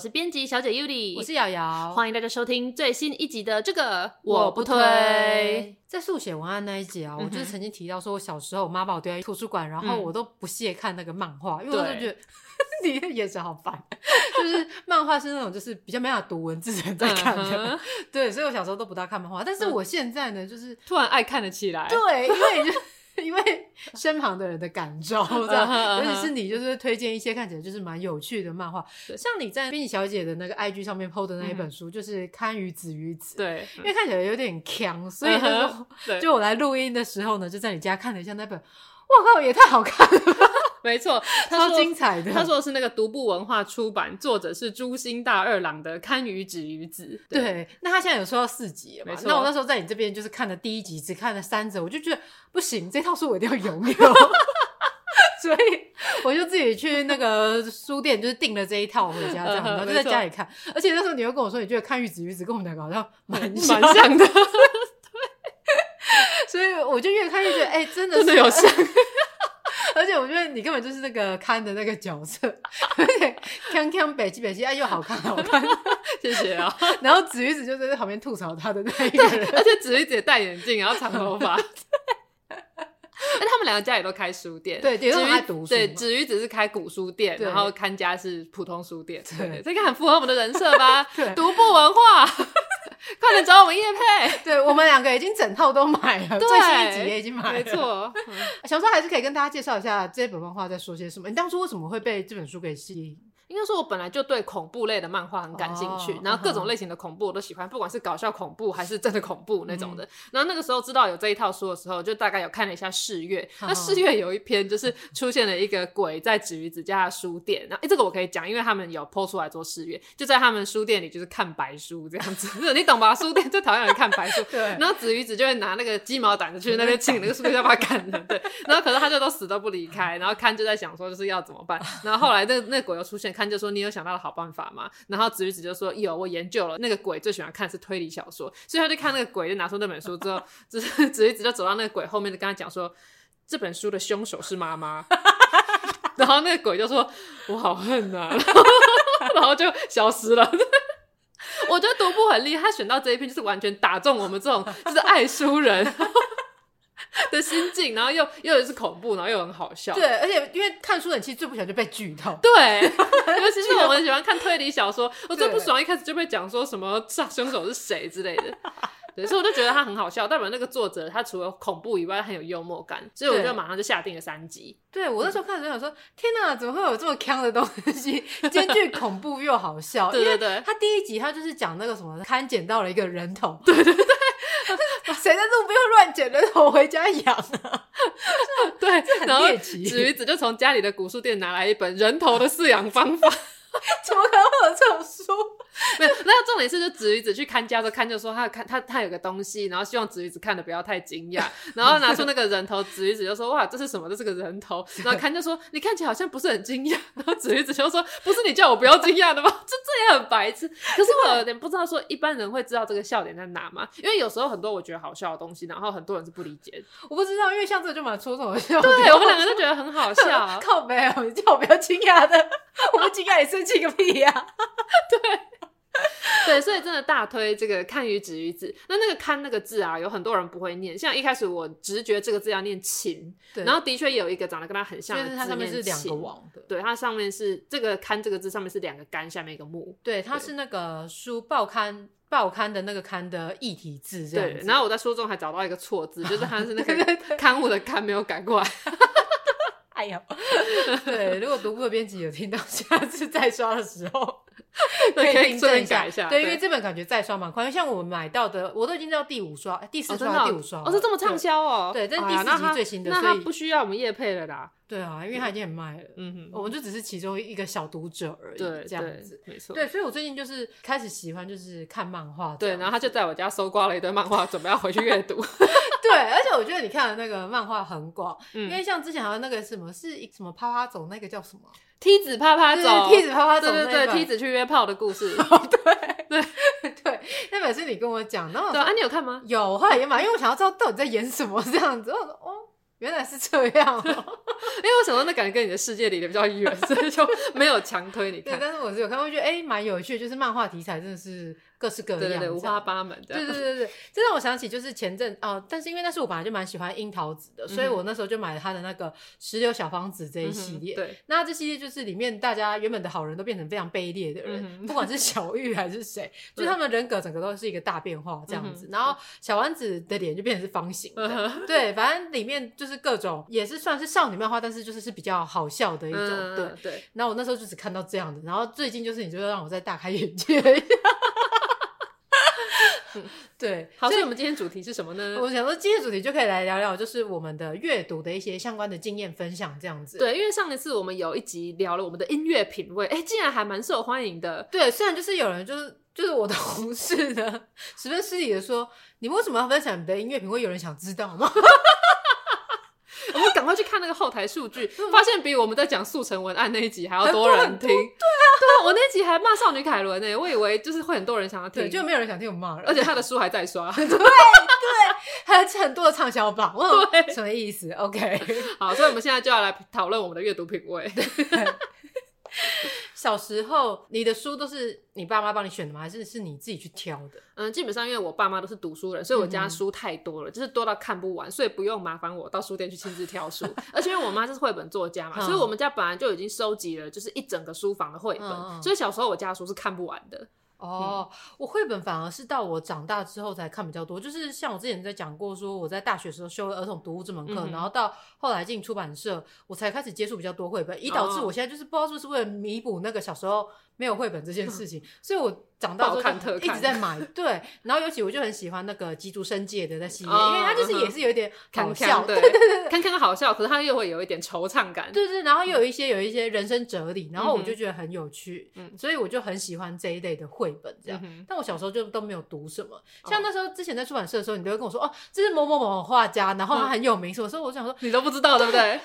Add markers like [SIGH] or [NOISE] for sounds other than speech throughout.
是编辑小姐 Yuli，我是瑶瑶，欢迎大家收听最新一集的这个我不推。在速写文案那一集啊，我就是曾经提到说，我小时候我妈把我丢在图书馆，然后我都不屑看那个漫画，嗯、因为我就觉得 [LAUGHS] 你的眼神好烦。[LAUGHS] 就是漫画是那种就是比较没法读文字的人在看的，对，所以我小时候都不大看漫画。但是我现在呢，就是突然爱看了起来。对，因为你就。因为身旁的人的感召，这样，尤其是你，就是推荐一些看起来就是蛮有趣的漫画，像你在编辑小姐的那个 IG 上面 PO 的那一本书，就是《堪与子与子》，对，因为看起来有点强，所以那时候就我来录音的时候呢，就在你家看了一下那本，我靠，也太好看了。没错，超精彩的。他说的是那个独步文化出版，作者是朱心大二郎的《堪舆止于子》。对，那他现在有说到四集了，没错。那我那时候在你这边就是看了第一集，只看了三则，我就觉得不行，这套书我一定要拥有，[LAUGHS] 所以我就自己去那个书店，就是订了这一套回家，这样，然后就在家里看。而且那时候你又跟我说，你觉得《堪舆子玉子》跟我们两个好像蛮蛮像的，[LAUGHS] 对。所以我就越看越觉得，哎，真的是有像。[LAUGHS] 而且我觉得你根本就是那个看的那个角色，而且锵锵北极北极，哎，又好看好看，[LAUGHS] 谢谢啊。然后子瑜子就在旁边吐槽他的那一个人，而且子瑜子也戴眼镜，然后长头发。[LAUGHS] 哎，他们两个家里都开书店，对，也都爱读书。对，子瑜只是开古书店，然后看家是普通书店。对，这个很符合我们的人设吧？[LAUGHS] 对，独步文化。[LAUGHS] 快点找我们叶配，[LAUGHS] 对，我们两个已经整套都买了，对 [LAUGHS] 最新一集也已经买了，没错。想说还是可以跟大家介绍一下这本漫画在说些什么。你当初为什么会被这本书给吸引？应该说，我本来就对恐怖类的漫画很感兴趣，oh, 然后各种类型的恐怖我都喜欢，uh. 不管是搞笑恐怖还是真的恐怖那种的。嗯、然后那个时候知道有这一套书的时候，就大概有看了一下试阅。Uh. 那试阅有一篇就是出现了一个鬼在子鱼子家的书店，然后诶这个我可以讲，因为他们有 po 出来做试阅，就在他们书店里就是看白书这样子，[LAUGHS] 你懂吧？书店最讨厌人看白书，[LAUGHS] 对。然后子鱼子就会拿那个鸡毛掸子去那边 [LAUGHS] 请那个书店，要把它赶了，对。然后可是他就都死都不离开，然后看就在想说就是要怎么办。然后后来那那鬼又出现，看就说你有想到的。好办法吗？然后子瑜子就说：“有，我研究了。那个鬼最喜欢看是推理小说，所以他就看那个鬼，就拿出那本书之后，就是 [LAUGHS] 子瑜子就走到那个鬼后面，就跟他讲说：这本书的凶手是妈妈。[LAUGHS] 然后那个鬼就说：我好恨呐、啊，[LAUGHS] 然后就消失了。我觉得独步很厉害，他选到这一篇就是完全打中我们这种就是爱书人。” [LAUGHS] 的心境，然后又又是恐怖，然后又很好笑。对，而且因为看书的人其实最不喜欢就被剧透。[LAUGHS] 对，[LAUGHS] 尤其是我们喜欢看推理小说，我最不爽一开始就被讲说什么杀凶手是谁之类的。对，所以我就觉得他很好笑。代表那个作者他除了恐怖以外，很有幽默感，所以我就马上就下定了三集。对，我那时候看的时候想说，天哪，怎么会有这么坑的东西，兼具恐怖又好笑？对对对，他第一集他就是讲那个什么，看捡到了一个人头。对对对。[LAUGHS] 谁在路边乱捡人头回家养啊？对，然后。子鱼子就从家里的古书店拿来一本人头的饲养方法，[LAUGHS] 怎么可能会有这种书？[LAUGHS] 没有，那个重点是，就子与子去看家的看，就说他看他他有个东西，然后希望子与子看的不要太惊讶，[LAUGHS] 然后拿出那个人头，子与子就说哇，这是什么？这是个人头。然后看就说你看起来好像不是很惊讶，然后子与子就说不是你叫我不要惊讶的吗？这这也很白痴。可是我有点不知道说一般人会知道这个笑点在哪吗？因为有时候很多我觉得好笑的东西，然后很多人是不理解。我不知道，因为像这个就蛮戳中我的笑。对，我们两个都觉得很好笑。靠没有，你叫我不要惊讶的，我不惊讶你生气个屁呀！[LAUGHS] 对。[LAUGHS] 对，所以真的大推这个“堪舆子与子”。那那个“看”那个字啊，有很多人不会念。像一开始我直觉这个字要念“琴”，对然后的确有一个长得跟它很像的字，它上面是两个王的。对，它上面是这个“看”这个字上面是两个干，下面一个木。对，它是那个书报刊报刊的那个“刊”的异体字这样。对，然后我在书中还找到一个错字，就是它是那个 [LAUGHS] 刊物的“刊”没有改过来。[LAUGHS] 对，如果读过的编辑有听到，下次再刷的时候。[LAUGHS] 可以订正一下。一下对，对，因为这本感觉再刷蛮快，像我们买到的，我都已经到第五刷、第四刷、第五刷，哦，是这么畅销哦。对，这是第四集最新的，那他不需要我们夜配了啦。对啊，因为他已经很卖了，嗯哼，我们就只是其中一个小读者而已，对，这样子，没错。对，所以我最近就是开始喜欢就是看漫画，对，然后他就在我家搜刮了一堆漫画，准备要回去阅读。[LAUGHS] 对，而且我觉得你看的那个漫画很广，因为像之前还有那个什么是什么趴趴走，那个叫什么梯子趴趴走，梯子趴趴走，对对对，梯子去约炮的故事。[LAUGHS] 对 [LAUGHS] 对对，那本是你跟我讲，然后对啊，你有看吗？有，后来也买，因为我想要知道到底在演什么这样子。我说哦。原来是这样哦，[LAUGHS] 因为我想说那感觉跟你的世界离得比较远，所以就没有强推你看。对，但是我是有看，我觉得哎蛮有趣，就是漫画题材真的是。各式各样，对对对，五花八门。对对对对对，[LAUGHS] 这让我想起就是前阵哦，但是因为那时候我本来就蛮喜欢樱桃子的，所以我那时候就买了他的那个石榴小方子这一系列。对，那这系列就是里面大家原本的好人都变成非常卑劣的人，不管是小玉还是谁，[LAUGHS] 就他们人格整个都是一个大变化这样子。然后小丸子的脸就变成是方形的，对，反正里面就是各种也是算是少女漫画，但是就是是比较好笑的一种。对对。然后我那时候就只看到这样的，然后最近就是你就让我再大开眼界一下。嗯，[LAUGHS] 对，好，所以我们今天主题是什么呢？我想说，今天主题就可以来聊聊，就是我们的阅读的一些相关的经验分享，这样子。对，因为上一次我们有一集聊了我们的音乐品味，哎，竟然还蛮受欢迎的。对，虽然就是有人就是就是我的同事呢，[LAUGHS] 十分失礼的说，你们为什么要分享你的音乐品味？有人想知道吗？[LAUGHS] 我们赶快去看那个后台数据，发现比我们在讲速成文案那一集还要多人听。对啊，对啊，我那一集还骂少女凯伦呢，我以为就是会很多人想要听，就没有人想听我骂人。而且他的书还在刷，[LAUGHS] 对对，还有很多的畅销榜。对，什么意思？OK，[LAUGHS] 好，所以我们现在就要来讨论我们的阅读品味。[LAUGHS] 小时候，你的书都是你爸妈帮你选的吗？还是是你自己去挑的？嗯，基本上因为我爸妈都是读书人，所以我家书太多了，嗯、就是多到看不完，所以不用麻烦我到书店去亲自挑书。而且因为我妈就是绘本作家嘛，所以我们家本来就已经收集了就是一整个书房的绘本，嗯、所以小时候我家的书是看不完的。哦，嗯、我绘本反而是到我长大之后才看比较多，就是像我之前在讲过，说我在大学时候修了儿童读物这门课，嗯、然后到后来进出版社，我才开始接触比较多绘本，以导致我现在就是不知道是不是为了弥补那个小时候没有绘本这件事情，[LAUGHS] 嗯、所以我。长大之后一直在买，对，然后尤其我就很喜欢那个吉竹伸介的那系列，因为它就是也是有一点搞笑，对对对，看看好笑，可是它又会有一点惆怅感，对对，然后又有一些有一些人生哲理，然后我就觉得很有趣，嗯，所以我就很喜欢这一类的绘本这样。但我小时候就都没有读什么，像那时候之前在出版社的时候，你都会跟我说哦，这是某某某画家，然后他很有名，所以我想说你都不知道对不对？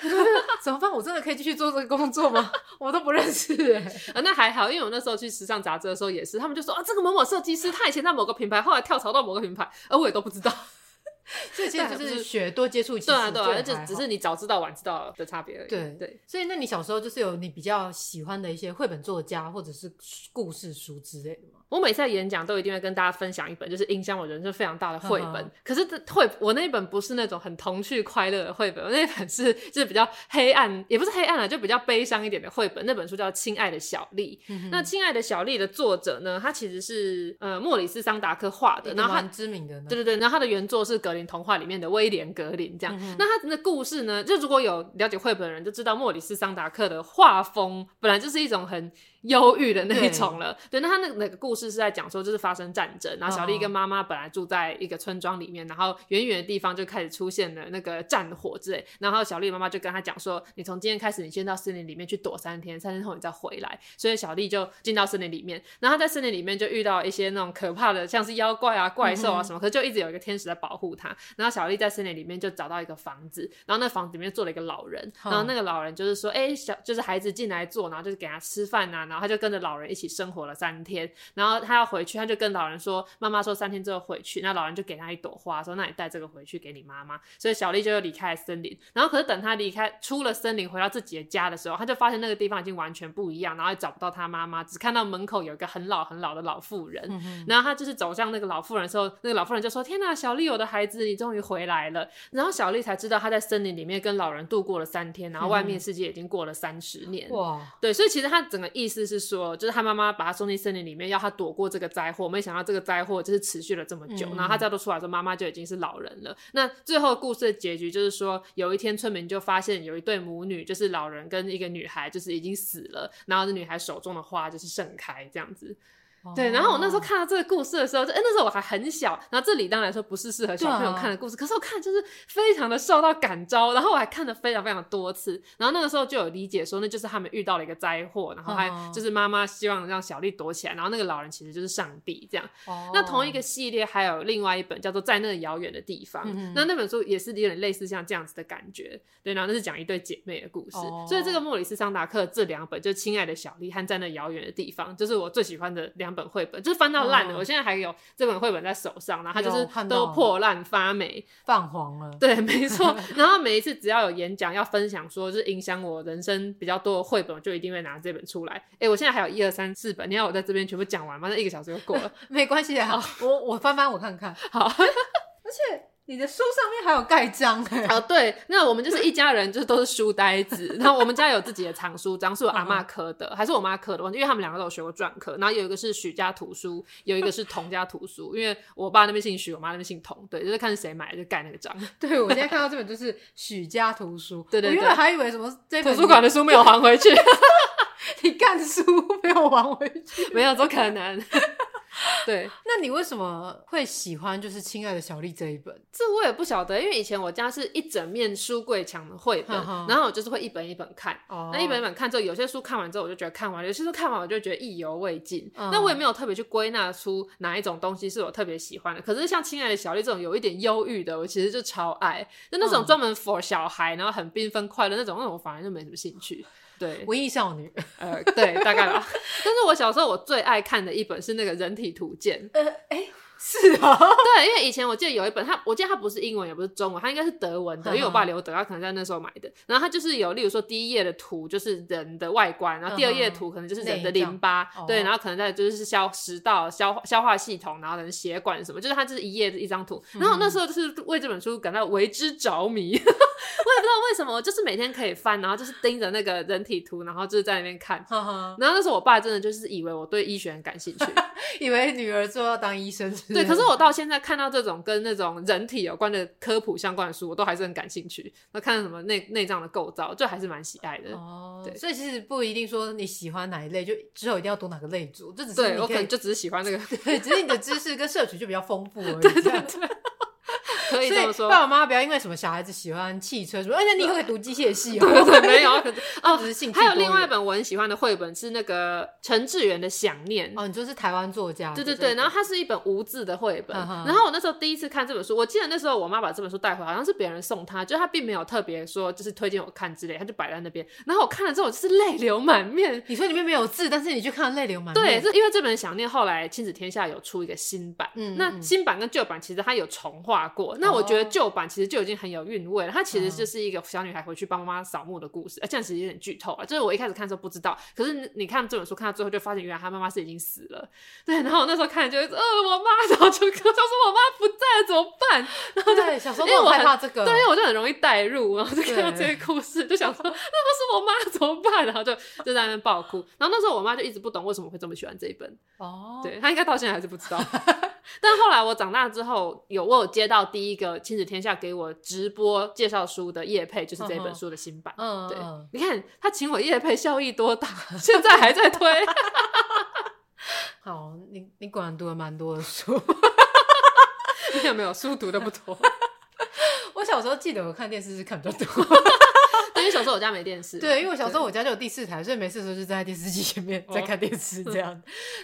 怎么办？我真的可以继续做这个工作吗？[LAUGHS] 我都不认识哎，啊，那还好，因为我那时候去时尚杂志的时候也是，他们就说啊，这个某某设。计师他以前在某个品牌，后来跳槽到某个品牌，而我也都不知道。所以其实就是学多接触一些，对啊对啊，而且只是你早知道晚知道的差别而已。对对，所以那你小时候就是有你比较喜欢的一些绘本作家或者是故事书之类的吗？我每次在演讲都一定会跟大家分享一本，就是影响我人生非常大的绘本。可是这绘我那一本不是那种很童趣快乐的绘本，我那一本是就是比较黑暗，也不是黑暗啊，就比较悲伤一点的绘本。那本书叫《亲爱的小丽》。嗯、那《亲爱的小丽》的作者呢，他其实是呃莫里斯桑达克画的，然后很知名的。对对对，然后他的原作是格林童话里面的威廉格林这样。嗯、那他的故事呢，就如果有了解绘本的人就知道，莫里斯桑达克的画风本来就是一种很。忧郁的那一种了，对，对，那他那个那个故事是在讲说，就是发生战争，然后小丽跟妈妈本来住在一个村庄里面，然后远远的地方就开始出现了那个战火之类，然后小丽妈妈就跟他讲说，你从今天开始，你先到森林里面去躲三天，三天后你再回来，所以小丽就进到森林里面，然后在森林里面就遇到一些那种可怕的，像是妖怪啊、怪兽啊什么，嗯、可是就一直有一个天使在保护他，然后小丽在森林里面就找到一个房子，然后那房子里面坐了一个老人，然后那个老人就是说，哎、欸，小就是孩子进来坐，然后就是给他吃饭啊，然后他就跟着老人一。起生活了三天，然后他要回去，他就跟老人说：“妈妈说三天之后回去。”那老人就给他一朵花，说：“那你带这个回去给你妈妈。”所以小丽就又离开了森林。然后可是等他离开出了森林，回到自己的家的时候，他就发现那个地方已经完全不一样，然后也找不到他妈妈，只看到门口有一个很老很老的老妇人。嗯、然后他就是走向那个老妇人的时候，那个老妇人就说：“天哪，小丽，我的孩子，你终于回来了。”然后小丽才知道她在森林里面跟老人度过了三天，然后外面世界已经过了三十年。哇，对，所以其实她整个意思思是说，就是她妈妈把她送进森林里面，要她躲过这个灾祸，没想到这个灾祸就是持续了这么久，嗯、然后她再度出来之后，妈妈就已经是老人了。那最后故事的结局就是说，有一天村民就发现有一对母女，就是老人跟一个女孩，就是已经死了，然后这女孩手中的花就是盛开这样子。对，然后我那时候看到这个故事的时候，就哎，那时候我还很小，然后这里当然说不是适合小朋友看的故事，啊、可是我看就是非常的受到感召，然后我还看了非常非常多次，然后那个时候就有理解说，那就是他们遇到了一个灾祸，然后还就是妈妈希望让小丽躲起来，然后那个老人其实就是上帝这样。哦、那同一个系列还有另外一本叫做在那遥远的地方，那那本书也是有点类似像这样子的感觉，对，然后那是讲一对姐妹的故事，哦、所以这个莫里斯桑达克这两本就亲爱的小丽和在那遥远的地方，就是我最喜欢的两本绘本，就是翻。到烂了，我现在还有这本绘本在手上，然后它就是都破烂发霉、泛黄了。对，没错。[LAUGHS] 然后每一次只要有演讲要分享，说就是影响我人生比较多的绘本，我就一定会拿这本出来。哎、欸，我现在还有一二三四本，你要我在这边全部讲完吗？那一个小时就过了，[LAUGHS] 没关系啊。好，我我翻翻我看看。好，[LAUGHS] 而且。你的书上面还有盖章哎！哦，对，那我们就是一家人，就是都是书呆子。然后我们家有自己的藏书章，是我阿妈刻的，还是我妈刻的？因为他们两个都有学过篆刻。然后有一个是许家图书，有一个是童家图书。因为我爸那边姓许，我妈那边姓童，对，就是看是谁买就盖那个章。[LAUGHS] 对，我今天看到这本就是许家图书，[LAUGHS] 对对对，我原本还以为什么这图书馆的书没有还回去，你 [LAUGHS] 看书没有还回去，没有，怎么可能？[LAUGHS] 对，那你为什么会喜欢就是《亲爱的小丽》这一本？这我也不晓得，因为以前我家是一整面书柜墙的绘本，然后我就是会一本一本看。哦、那一本一本看之后，有些书看完之后我就觉得看完，有些书看完我就觉得意犹未尽。嗯、那我也没有特别去归纳出哪一种东西是我特别喜欢的。可是像《亲爱的小丽》这种有一点忧郁的，我其实就超爱。就那种专门 for 小孩，然后很缤纷快乐那种，那种我反而就没什么兴趣。对，文艺少女，[LAUGHS] 呃，对，大概吧。[LAUGHS] 但是我小时候我最爱看的一本是那个人体图鉴。呃，哎、欸。是啊，[LAUGHS] 对，因为以前我记得有一本，它我记得它不是英文，也不是中文，它应该是德文的，因为我爸留德，他可能在那时候买的。然后它就是有，例如说第一页的图就是人的外观，然后第二页图可能就是人的淋巴，对，然后可能在就是消食道、消消化系统，然后人血管什么，就是它就是一页一张图。然后那时候就是为这本书感到为之着迷，道为什么，我就是每天可以翻，然后就是盯着那个人体图，然后就是在那边看。然后那时候我爸真的就是以为我对医学很感兴趣，[LAUGHS] 以为女儿之后要当医生。对，可是我到现在看到这种跟那种人体有关的科普相关的书，我都还是很感兴趣。那看什么内内脏的构造，就还是蛮喜爱的。哦，对，所以其实不一定说你喜欢哪一类，就之后一定要读哪个类组，就只是对我可能就只是喜欢那个，[LAUGHS] 对，只是你的知识跟摄取就比较丰富而已。对 [LAUGHS] 对对。可以这么说，爸爸妈妈不要因为什么小孩子喜欢汽车什么，而且你以后可以读机械系哦。对 [LAUGHS] 对对，没有，可是哦，[LAUGHS] 只是兴趣。还有另外一本我很喜欢的绘本是那个陈志远的《想念》哦，你就是台湾作家。对对对，然后它是一本无字的绘本。然后我那时候第一次看这本书，我记得那时候我妈把这本书带回来，好像是别人送她，就她并没有特别说就是推荐我看之类，她就摆在那边。然后我看了之后，我就是泪流满面。[LAUGHS] 你说里面没有字，但是你去看泪流满面。对，是因为这本《想念》后来亲子天下有出一个新版，嗯，那新版跟旧版其实它有重画过。那我觉得旧版其实就已经很有韵味了，它其实就是一个小女孩回去帮妈妈扫墓的故事，啊，这样其实有点剧透啊。就是我一开始看的时候不知道，可是你看这本书看到最后就发现，原来她妈妈是已经死了。对，然后我那时候看就会说，呃，我妈，然后就说我妈不在了怎么办？然后就，小时候因为我害怕这个，对，因为我就很容易带入，然后就看到这个故事，就想说那不是我妈怎么办？然后就就在那边爆哭。然后那时候我妈就一直不懂为什么会这么喜欢这一本。哦，对，她应该到现在还是不知道。[LAUGHS] 但后来我长大之后，有我有接到第一个亲子天下给我直播介绍书的叶配，就是这本书的新版。嗯，对，你看他请我叶配效益多大，现在还在推。[LAUGHS] 好，你你果然读了蛮多的书，你有没有书读的不多？[LAUGHS] 我小时候记得我看电视是看比较多。因为小时候我家没电视，对，因为我小时候我家就有第四台，所以没事的时候就在电视机前面在看电视这样。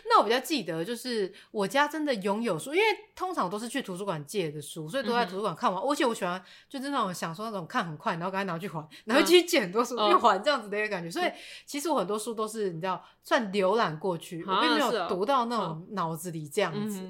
那我比较记得就是我家真的拥有书，因为通常都是去图书馆借的书，所以都在图书馆看完。而且我喜欢就是那种想说那种看很快，然后赶快拿去还，然后继续借很多书去还这样子的一个感觉。所以其实我很多书都是你知道算浏览过去，我并没有读到那种脑子里这样子。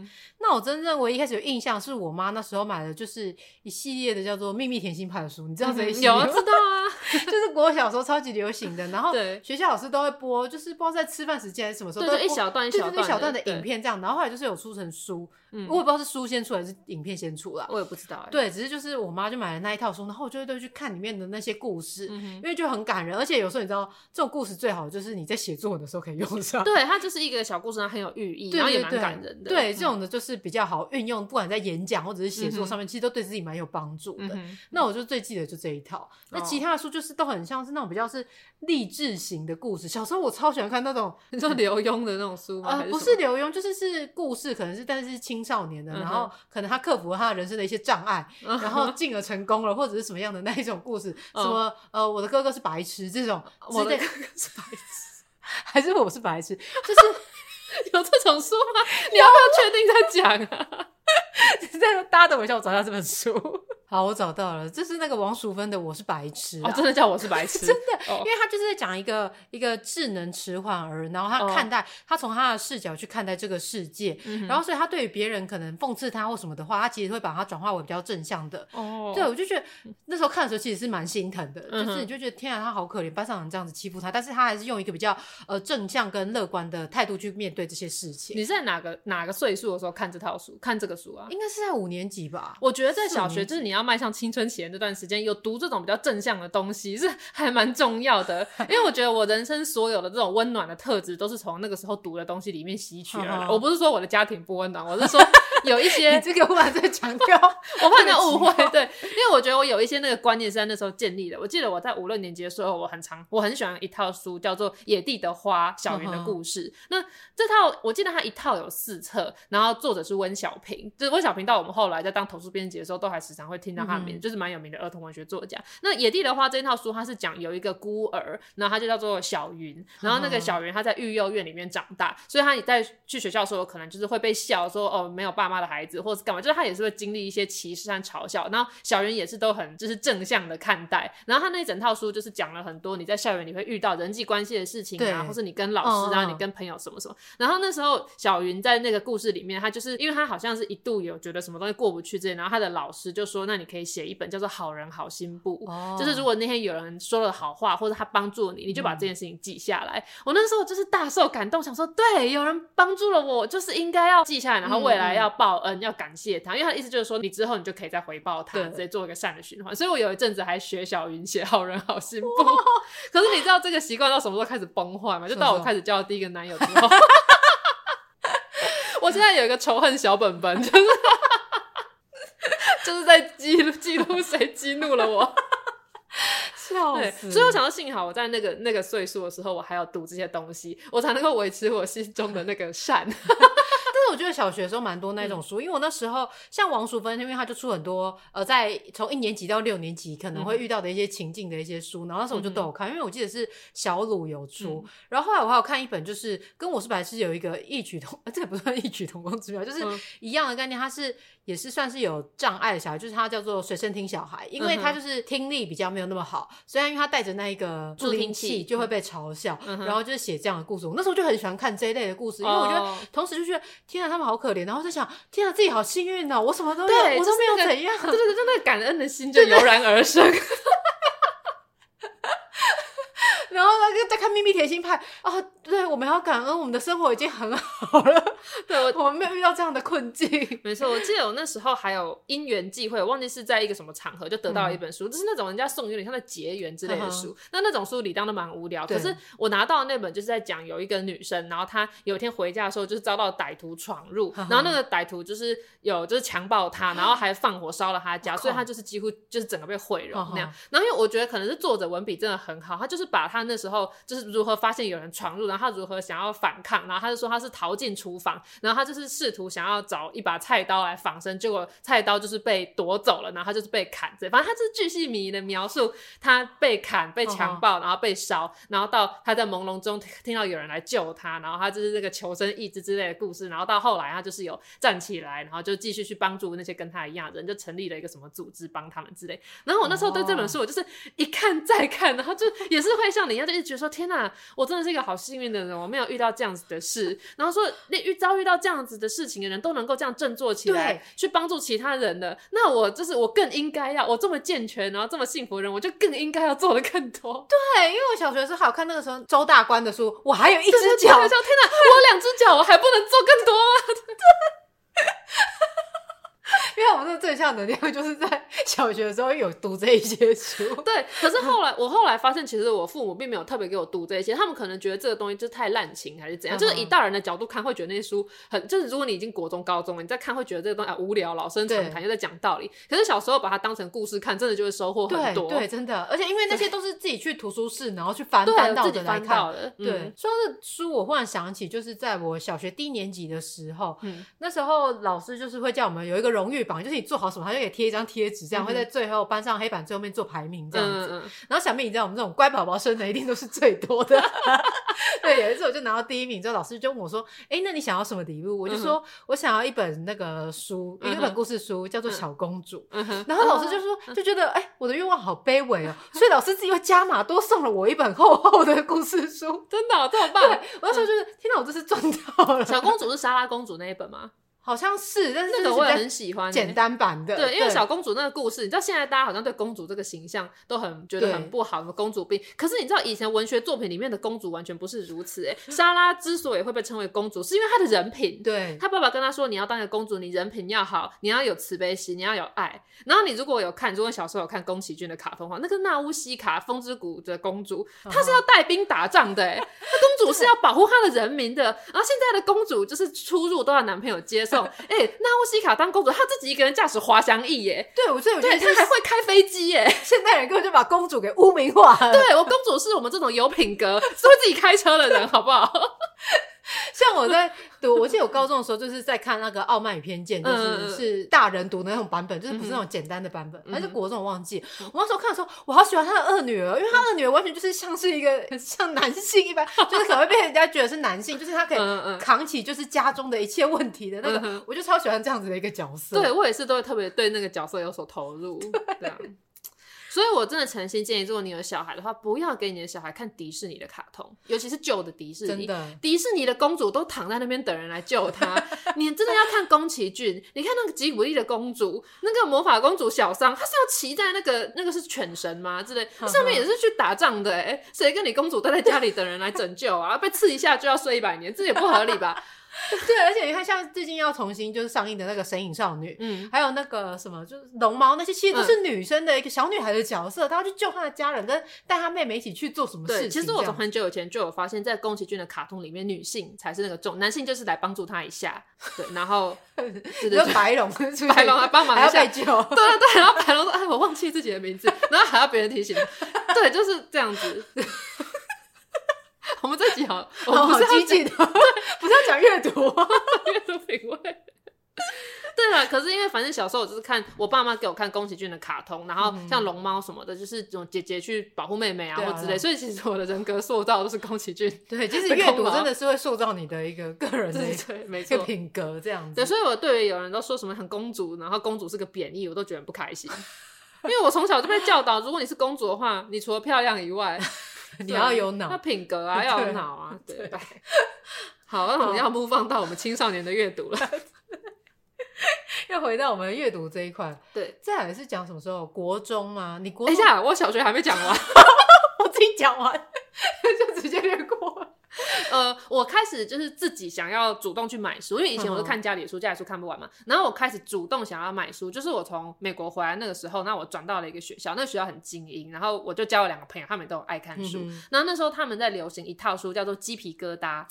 那我真正唯一开始有印象是我妈那时候买的就是一系列的叫做《秘密甜心派》的书，你知道这一系列？有啊，知道啊。就是国小时候超级流行的，然后学校老师都会播，就是不知道在吃饭时间还是什么时候，都一小段一小段一小段的影片这样，然后后来就是有出成书。嗯，我也不知道是书先出还是影片先出啦，我也不知道。对，只是就是我妈就买了那一套书，然后我就会都去看里面的那些故事，因为就很感人，而且有时候你知道这种故事最好就是你在写作文的时候可以用上。对，它就是一个小故事，它很有寓意，然后也蛮感人的。对，这种的就是比较好运用，不管在演讲或者是写作上面，其实都对自己蛮有帮助的。那我就最记得就这一套，那其他的书就是都很像是那种比较是励志型的故事。小时候我超喜欢看那种你说刘墉的那种书吗？不是刘墉，就是是故事，可能是但是是青少年的，然后。可能他克服了他人生的一些障碍，然后进而成功了，或者是什么样的那一种故事？什么呃，我的哥哥是白痴这种，我的哥哥是白痴，[LAUGHS] 还是我是白痴？就是 [LAUGHS] 有这种书吗？[LAUGHS] 你要不要确定再讲啊？[LAUGHS] 在搭着我一下，我找下这本书。[LAUGHS] 好，我找到了，这是那个王淑芬的《我是白痴》啊，哦，真的叫我是白痴，[LAUGHS] 真的，因为他就是在讲一个一个智能迟缓儿，然后他看待他从他的视角去看待这个世界，然后所以他对于别人可能讽刺他或什么的话，他其实会把它转化为比较正向的。哦，对，我就觉得那时候看的时候其实是蛮心疼的，就是你就觉得天啊，他好可怜，班上人这样子欺负他，但是他还是用一个比较呃正向跟乐观的态度去面对这些事情。你在哪个哪个岁数的时候看这套书？看这个书啊？应该是在五年级吧？我觉得在小学就是你要。迈向青春期的那段时间，有读这种比较正向的东西是还蛮重要的，因为我觉得我人生所有的这种温暖的特质，都是从那个时候读的东西里面吸取而来。我不是说我的家庭不温暖，我是说 [LAUGHS] 有一些这个我还在强调，[LAUGHS] 我怕你误会。对，因为我觉得我有一些那个观念是在那时候建立的。我记得我在五六年级的时候，我很常我很喜欢一套书，叫做《野地的花》，小云的故事。那这套我记得它一套有四册，然后作者是温小平，就是温小平到我们后来在当投书编辑的时候，都还时常会听到他的名字，就是蛮有名的儿童文学作家。那《野地的话》这一套书，它是讲有一个孤儿，然后他就叫做小云，然后那个小云他在育幼院里面长大，所以他在去学校的时候，可能就是会被笑说哦，没有爸妈的孩子，或是干嘛，就是他也是会经历一些歧视和嘲笑。然后小云也是都很就是正向的看待。然后他那一整套书就是讲了很多你在校园里会遇到人际关系的事情啊，或是你跟老师啊，你跟朋友什么什么。然后那时候小云在那个故事里面，他就是因为他好像是一度有觉得什么东西过不去之类，然后他的老师就说，那你可以写一本叫做《好人好心簿》，哦、就是如果那天有人说了好话，或者他帮助你，你就把这件事情记下来。嗯、我那时候就是大受感动，想说，对，有人帮助了我，就是应该要记下来，然后未来要报恩，嗯、要感谢他，因为他的意思就是说，你之后你就可以再回报他，直接做一个善的循环。所以我有一阵子还学小云写《好人好心簿》，[LAUGHS] 可是你知道这个习惯到什么时候开始崩坏吗？就到我开始交第一个男友之后，[LAUGHS] 我现在有一个仇恨小本本，就是。就是在记录记录谁激怒了我，[LAUGHS] 笑死！所以我想到，幸好我在那个那个岁数的时候，我还要读这些东西，我才能够维持我心中的那个善。我觉得小学的时候蛮多那种书，嗯、因为我那时候像王淑芬，因为他就出很多呃，在从一年级到六年级可能会遇到的一些情境的一些书，然后那时候我就都有看，因为我记得是小鲁有出，嗯、然后后来我还有看一本，就是跟我是白痴有一个异曲同，[LAUGHS] 这也不算异曲同工之妙，就是一样的概念，它是。也是算是有障碍的小孩，就是他叫做随身听小孩，因为他就是听力比较没有那么好，虽然因为他带着那一个助听器就会被嘲笑，然后就是写这样的故事。我那时候就很喜欢看这一类的故事，因为我觉得同时就觉得天啊，他们好可怜，然后在想天啊，自己好幸运哦，我什么都有，我都没有怎样，[LAUGHS] 对对对，就那个感恩的心就油然而生。然后呢，再看《秘密甜心派》啊，对，我们要感恩，我们的生活已经很好了。对，我，[LAUGHS] 我们没有遇到这样的困境。没错，我记得我那时候还有因缘际会，我忘记是在一个什么场合就得到了一本书，嗯、就是那种人家送有点像在结缘之类的书。嗯、那那种书理当都蛮无聊，对可是我拿到的那本就是在讲有一个女生，然后她有一天回家的时候，就是遭到歹徒闯入，嗯、然后那个歹徒就是有就是强暴她，然后还放火烧了她家，嗯、所以她就是几乎就是整个被毁容那样。嗯、然后因为我觉得可能是作者文笔真的很好，他就是把他那时候就是如何发现有人闯入，然后他如何想要反抗，然后他就说他是逃进厨房，然后他就是试图想要找一把菜刀来防身，结果菜刀就是被夺走了，然后他就是被砍。反正他就是巨细靡遗的描述他被砍、被强暴，然后被烧，然后到他在朦胧中听到有人来救他，然后他就是这个求生意志之类的故事，然后到后来他就是有站起来，然后就继续去帮助那些跟他一样的人，就成立了一个什么组织帮他们之类。然后我那时候对这本书，我就是一看再看，然后就也是会像你一样一直觉得说天哪，我真的是一个好幸运的人，我没有遇到这样子的事。然后说，那遇遭遇到这样子的事情的人都能够这样振作起来，去帮助其他人的，那我就是我更应该要，我这么健全，然后这么幸福的人，我就更应该要做的更多。对，因为我小学的时候还有看那个时候周大观的书，我还有一只脚，天哪，我两只脚，我还不能做更多啊！[LAUGHS] 对。因为我们这个正向能量就是在小学的时候有读这一些书，[LAUGHS] 对。可是后来我后来发现，其实我父母并没有特别给我读这些，他们可能觉得这个东西就是太滥情还是怎样，就是以大人的角度看，会觉得那些书很就是如果你已经国中高中了，你再看会觉得这个东西啊无聊，老生常谈又在讲道理。可是小时候把它当成故事看，真的就会收获很多。对，对，真的。而且因为那些都是自己去图书室，然后去翻翻到的来看的。对，嗯、说到这书，我忽然想起，就是在我小学低年级的时候，嗯，那时候老师就是会叫我们有一个荣誉榜，就是你做好什么。他就给贴一张贴纸，这样会在最后班上黑板最后面做排名这样子。嗯、然后小妹，你知道我们这种乖宝宝生的一定都是最多的。[LAUGHS] 对，有一次我就拿到第一名之后，老师就问我说：“哎、欸，那你想要什么礼物？”我就说：“嗯、我想要一本那个书，一本故事书，叫做《小公主》。嗯”然后老师就说：“就觉得哎、欸，我的愿望好卑微哦。[LAUGHS] ”所以老师自己又加码多送了我一本厚厚的故事书。[LAUGHS] 真的、哦、这么棒？我那时候就是，天哪，我这是赚到了。小公主是莎拉公主那一本吗？好像是，但是那个我也很喜欢简单版的。对，因为小公主那个故事，你知道现在大家好像对公主这个形象都很觉得很不好，公主病。可是你知道以前文学作品里面的公主完全不是如此哎。[LAUGHS] 莎拉之所以会被称为公主，是因为她的人品。对，她爸爸跟她说，你要当一个公主，你人品要好，你要有慈悲心，你要有爱。然后你如果有看，如果小时候有看宫崎骏的卡通话，那个纳乌西卡风之谷的公主，她是要带兵打仗的诶。[LAUGHS] 那公主是要保护她的人民的。然后现在的公主就是出入都要男朋友接那。[LAUGHS] 奥西卡当公主，她自己一个人驾驶滑翔翼耶！对，我觉得她还会开飞机耶！[LAUGHS] 现代人根本就把公主给污名化了。对，我公主是我们这种有品格、是会自己开车的人，好不好？[LAUGHS] 像我在读，我记得我高中的时候就是在看那个《傲慢与偏见》，就是是大人读的那种版本，就是不是那种简单的版本，还是国中我忘记。我那时候看的时候，我好喜欢他的二女儿，因为他二女儿完全就是像是一个 [LAUGHS] 像男性一般，就是可能会被人家觉得是男性，就是他可以 [LAUGHS] 扛起就是家中的一切问题的那个，我就超喜欢这样子的一个角色。对，我也是都会特别对那个角色有所投入，这样。所以，我真的诚心建议，如果你有小孩的话，不要给你的小孩看迪士尼的卡通，尤其是旧的迪士尼。真的，迪士尼的公主都躺在那边等人来救她。[LAUGHS] 你真的要看宫崎骏，你看那个吉卜力的公主，那个魔法公主小桑，她是要骑在那个那个是犬神吗？之类，上面也是去打仗的。哎，谁跟你公主待在家里等人来拯救啊？被刺一下就要睡一百年，这也不合理吧？[LAUGHS] 对，而且你看，像最近要重新就是上映的那个《神隐少女》，嗯，还有那个什么，就是龙猫那些，其实都是女生的一个小女孩的角色，她要去救她的家人，跟带她妹妹一起去做什么事情。其实我从很久以前就有发现，在宫崎骏的卡通里面，女性才是那个重，男性就是来帮助她一下，对，然后 [LAUGHS] [LAUGHS] 是的，白龙，白龙来帮忙一下，还要被救，对对对，然后白龙说：“哎，我忘记自己的名字。”然后还要别人提醒，对，就是这样子。我们这集好，[LAUGHS] 我们不是激进的，[LAUGHS] 不是要讲阅读，阅读品味。对了，可是因为反正小时候我就是看我爸妈给我看宫崎骏的卡通，然后像龙猫什么的，就是这种姐姐去保护妹妹啊或之类，所以其实我的人格塑造都是宫崎骏。对，其实阅读 [LAUGHS] 真的是会塑造你的一个个人的一个品格这样子。对，所以我对于有人都说什么很公主，然后公主是个贬义，我都觉得不开心。因为我从小就被教导，如果你是公主的话，你除了漂亮以外。[LAUGHS] 你要有脑，要品格啊，[LAUGHS] 要有脑啊，对吧。好，那我们要目放到我们青少年的阅读了，[LAUGHS] 要回到我们阅读这一块。对，再来是讲什么时候？国中吗？你国等一下，我小学还没讲完，我自己讲完就直接略过。[LAUGHS] 呃，我开始就是自己想要主动去买书，因为以前我是看家里的书，家里书看不完嘛。然后我开始主动想要买书，就是我从美国回来那个时候，那我转到了一个学校，那个学校很精英，然后我就交了两个朋友，他们都爱看书。嗯、然后那时候他们在流行一套书，叫做《鸡皮疙瘩》。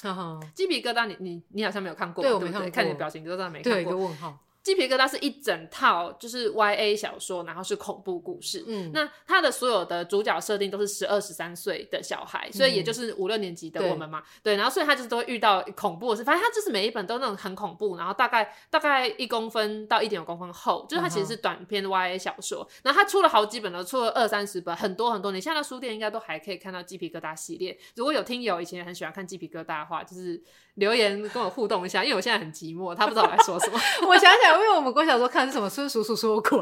鸡皮疙瘩，你你你好像没有看过，对，对不对？看你的表情，你都知道没看过。对，一个问号。鸡皮疙瘩是一整套，就是 Y A 小说，然后是恐怖故事。嗯，那它的所有的主角设定都是十二十三岁的小孩，所以也就是五六年级的我们嘛。对，对，然后所以他就是都会遇到恐怖的事，反正他就是每一本都那种很恐怖，然后大概大概一公分到一点五公分厚，就是它其实是短篇 Y A 小说。然后他出了好几本了，出了二三十本，很多很多。你现在的书店应该都还可以看到鸡皮疙瘩系列。如果有听友以前很喜欢看鸡皮疙瘩的话，就是。留言跟我互动一下，因为我现在很寂寞，他不知道我在说什么。[LAUGHS] 我想想，因为我们国小时候看的是什么《孙叔叔说鬼》，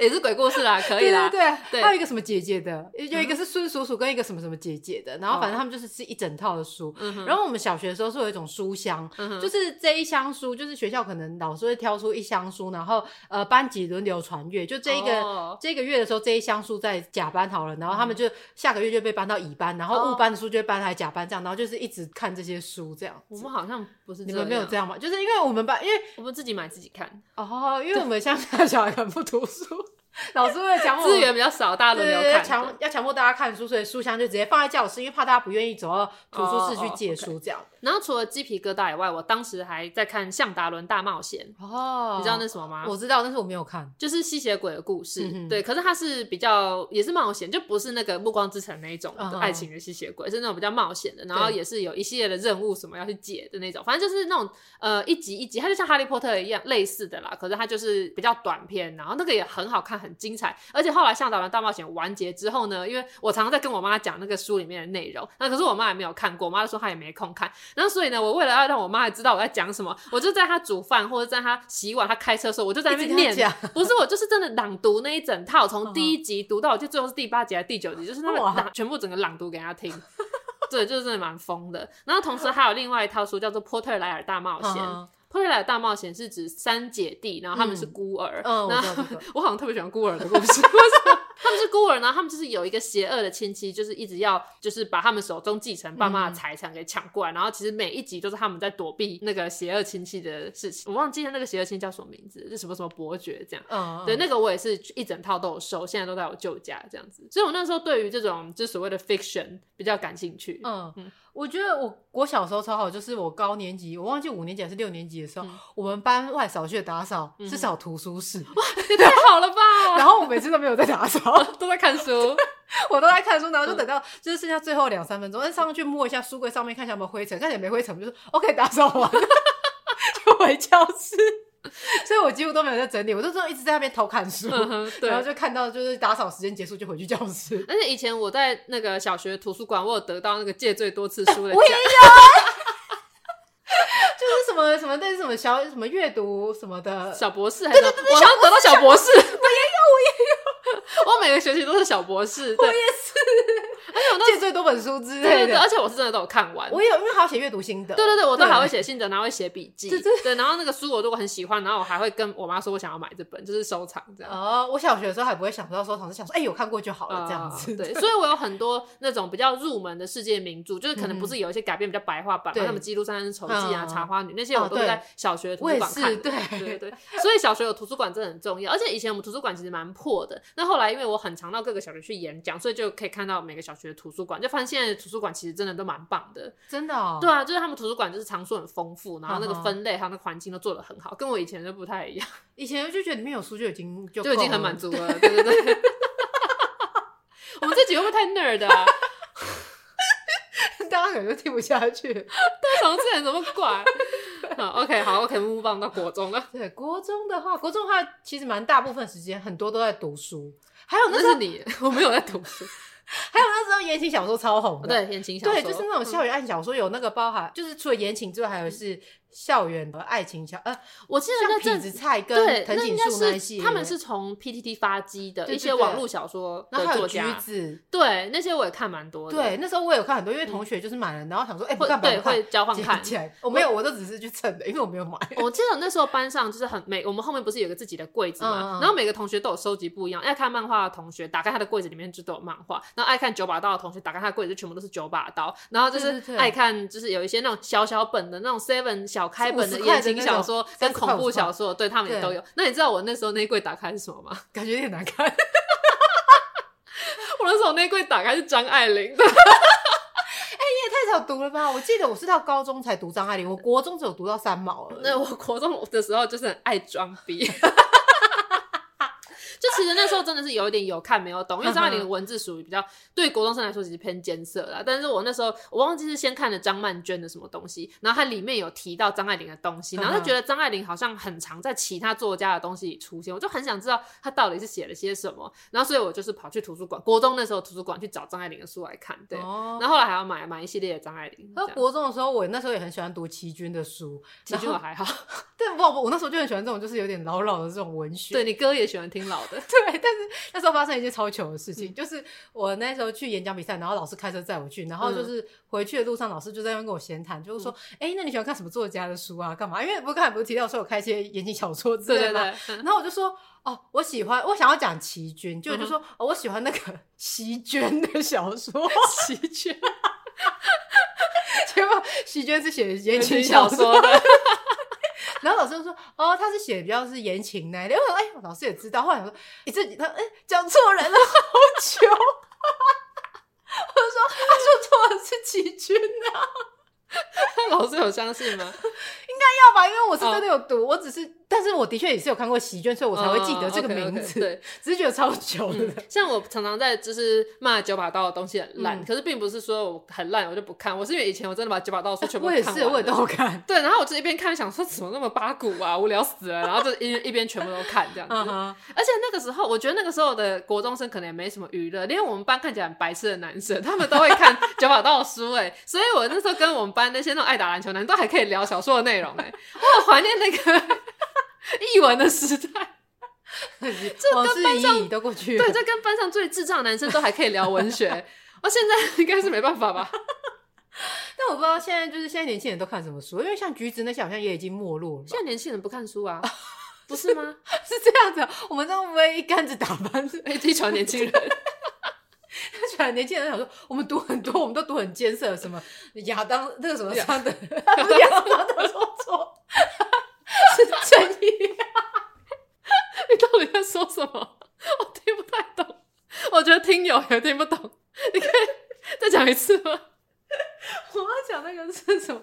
也是鬼故事啦，[LAUGHS] 可以啦。对对对，还有一个什么姐姐的，有一个是孙叔叔跟一个什么什么姐姐的，然后反正他们就是是一整套的书。嗯、然后我们小学的时候是有一种书箱，嗯、就是这一箱书，就是学校可能老师会挑出一箱书，然后呃班级轮流传阅，就这一个、哦、这个月的时候这一箱书在甲班好了，然后他们就下个月就被搬到乙班，然后戊班的书就会搬来甲班这样，然后就是一直看这些书这样。我们好像不是，你们没有这样吗？就是因为我们班，因为我们自己买自己看哦，因为我们乡下小孩很不读书。[LAUGHS] 老师为了强迫资源比较少，大家轮流看，强要强迫大家看书，所以书箱就直接放在教室，因为怕大家不愿意走到图书室去借书这样。Oh, okay. 然后除了鸡皮疙瘩以外，我当时还在看《向达伦大冒险》哦，你知道那什么吗？我知道，但是我没有看，就是吸血鬼的故事。嗯、对，可是它是比较也是冒险，就不是那个《暮光之城》那一种爱情的吸血鬼，uh. 是那种比较冒险的。然后也是有一系列的任务什么要去解的那种，反正就是那种呃一集一集，它就像《哈利波特》一样类似的啦。可是它就是比较短篇，然后那个也很好看，很精彩。而且后来《向达伦大冒险》完结之后呢，因为我常常在跟我妈讲那个书里面的内容，那可是我妈也没有看过，我妈就说她也没空看。然后所以呢，我为了要让我妈知道我在讲什么，我就在她煮饭或者在她洗碗、她开车的时候，我就在那边念。不是我，就是真的朗读那一整套，从第一集读到我就最后是第八集还是第九集，就是那个朗全部整个朗读给她听。[LAUGHS] 对，就是真的蛮疯的。然后同时还有另外一套书叫做《波特莱尔大冒险》。波特莱尔大冒险是指三姐弟，然后他们是孤儿。嗯，然后 [LAUGHS] 我好像特别喜欢孤儿的故事。[LAUGHS] 他们是孤儿呢，他们就是有一个邪恶的亲戚，就是一直要就是把他们手中继承爸妈的财产给抢过来，嗯、然后其实每一集都是他们在躲避那个邪恶亲戚的事情。我忘记了那个邪恶亲戚叫什么名字，就什么什么伯爵这样。嗯，对，那个我也是一整套都有收，现在都在我舅家这样子。所以我那时候对于这种就所谓的 fiction 比较感兴趣。嗯嗯，我觉得我我小时候超好，就是我高年级，我忘记五年级还是六年级的时候，嗯、我们班外扫去打扫是扫图书室，哇，也太好了吧！[LAUGHS] 然后我每次都没有在打扫。[LAUGHS] 都在看书，[LAUGHS] 我都在看书，然后就等到就是剩下最后两三分钟，上去摸一下书柜上面，看一下有没有灰尘，看起来没灰尘，就是 OK 打扫完，就回教室。[LAUGHS] 所以我几乎都没有在整理，我就这样一直在那边偷看书，嗯、然后就看到就是打扫时间结束就回去教室。[LAUGHS] 而且以前我在那个小学图书馆，我有得到那个借最多次书的奖。我也有。[LAUGHS] 就是什么什么那是什么小什么阅读什么的小博士，还是我能得到小博士，我也有，我也有，我每个学期都是小博士，我也是。而且我借最多本书之类的，对对对，而且我是真的都有看完。我有，因为还要写阅读心得。对对对，我都还会写心得，然后会写笔记。[LAUGHS] 对对对，然后那个书我如果很喜欢，然后我还会跟我妈说我想要买这本，就是收藏这样。哦，我小学的时候还不会想到收藏，是想说哎有看过就好了这样子。对，所以我有很多那种比较入门的世界名著，就是可能不是有一些改编比较白话版，什么《基督山恩仇记》啊、《茶花女》那些，我都在小学图书馆看。对对对，所以小学有图书馆真的很重要。而且以前我们图书馆其实蛮破的，那后来因为我很常到各个小学去演讲，所以就可以看到每个小学的图书馆就发。现现在图书馆其实真的都蛮棒的，真的哦。对啊，就是他们图书馆就是藏书很丰富，然后那个分类还有那个环境都做的很好，跟我以前就不太一样。以前就觉得里面有书就已经就就已经很满足了，对对对。[LAUGHS] 我们这集会不会太 nerd 啊？[LAUGHS] 大家可能就听不下去。对，怎么这人怎么管？好，OK，好，OK，目光到国中了。对，国中的话，国中的话其实蛮大部分时间很多都在读书，还有那是你，我没有在读书。[LAUGHS] 还有那时候言情小说超红的，对，言情小说，对，就是那种校园爱情小说，有那个包含，就是除了言情之外，还有是。校园和爱情小，呃，我记得那阵子菜跟藤井树他们是从 PTT 发迹的一些网络小说的作家，对，那些我也看蛮多的。对，那时候我也有看很多，因为同学就是买了，然后想说，哎，不看，对，会交换看。我没有，我都只是去蹭的，因为我没有买。[LAUGHS] 我记得那时候班上就是很每，我们后面不是有个自己的柜子嘛，然后每个同学都有收集不一样。爱看漫画的同学打开他的柜子里面就都有漫画，然后爱看九把刀的同学打开他的柜子就全部都是九把刀，然后就是爱看就是有一些那种小小本的那种 seven 小开本的。言情小说跟恐怖小说，对他们也都有。那你知道我那时候那柜打开是什么吗？感觉有点难看。[LAUGHS] 我那时候那柜打开是张爱玲的。[LAUGHS] 哎，你也太早读了吧？我记得我是到高中才读张爱玲，我国中只有读到三毛了。那我国中的时候就是很爱装逼。[LAUGHS] 就其实那时候真的是有一点有看没有懂，因为张爱玲的文字属于比较对国中生来说其实偏艰涩啦。但是我那时候我忘记是先看了张曼娟的什么东西，然后它里面有提到张爱玲的东西，然后就觉得张爱玲好像很常在其他作家的东西里出现，我就很想知道她到底是写了些什么。然后所以我就是跑去图书馆，国中那时候图书馆去找张爱玲的书来看。对，哦、然后后来还要买买一系列的张爱玲。那国中的时候，我那时候也很喜欢读琦君的书，琦君我还好，[LAUGHS] 对，我我那时候就很喜欢这种就是有点老老的这种文学。对，你哥也喜欢听老的，[LAUGHS] 对。但是那时候发生一件超糗的事情，嗯、就是我那时候去演讲比赛，然后老师开车载我去，然后就是回去的路上，老师就在那边跟我闲谈，就是说，哎、嗯欸，那你喜欢看什么作家的书啊？干嘛？因为不刚才不是提到说我开一些言情小说之类的吗？然后我就说，哦，我喜欢，我想要讲琦君，就我就说，哦，我喜欢那个 [LAUGHS] 席绢的小说，[LAUGHS] 席绢。结果席绢是写言情小说的。[LAUGHS] 然后老师就说：“哦，他是写的比较是言情那一类。”我说：“哎，老师也知道。”后来我说：“你自己他哎讲错人了，好久。[LAUGHS] ”我就说：“他说错的是齐君啊。[LAUGHS] ”老师有相信吗？应该要吧，因为我是真的有读，oh. 我只是，但是我的确也是有看过席卷，所以我才会记得这个名字。Oh, okay, okay, 对，只是觉得超糗的、嗯。像我常常在就是骂九把刀的东西很烂，嗯、可是并不是说我很烂我就不看，我是因为以前我真的把九把刀的书全部看完了。我也是，我也都看。对，然后我就一边看想说怎么那么八股啊，无聊死了，然后就一一边全部都看这样子。Uh huh. 而且那个时候，我觉得那个时候的国中生可能也没什么娱乐，连我们班看起来很白痴的男生，他们都会看九把刀的书哎，[LAUGHS] 所以我那时候跟我们班那些那种爱打篮球男都还可以聊小说的内容哎，我很怀念那个 [LAUGHS] 译文的时代，[LAUGHS] 这跟班上都过去，对，这跟班上最智障的男生都还可以聊文学，[LAUGHS] 我现在应该是没办法吧？但我不知道现在就是现在年轻人都看什么书，因为像橘子那些好像也已经没落了。现在年轻人不看书啊？不是吗？是这样子，我们都会一竿子打翻一船年轻人。他传年轻人想说，我们读很多，我们都读很艰涩，什么亚当那个什么亚当，亚当都说错，是正义。你到底在说什么？我听不太懂。我觉得听友也听不懂。你可以再讲一次吗？[LAUGHS] 我要讲那个是什么？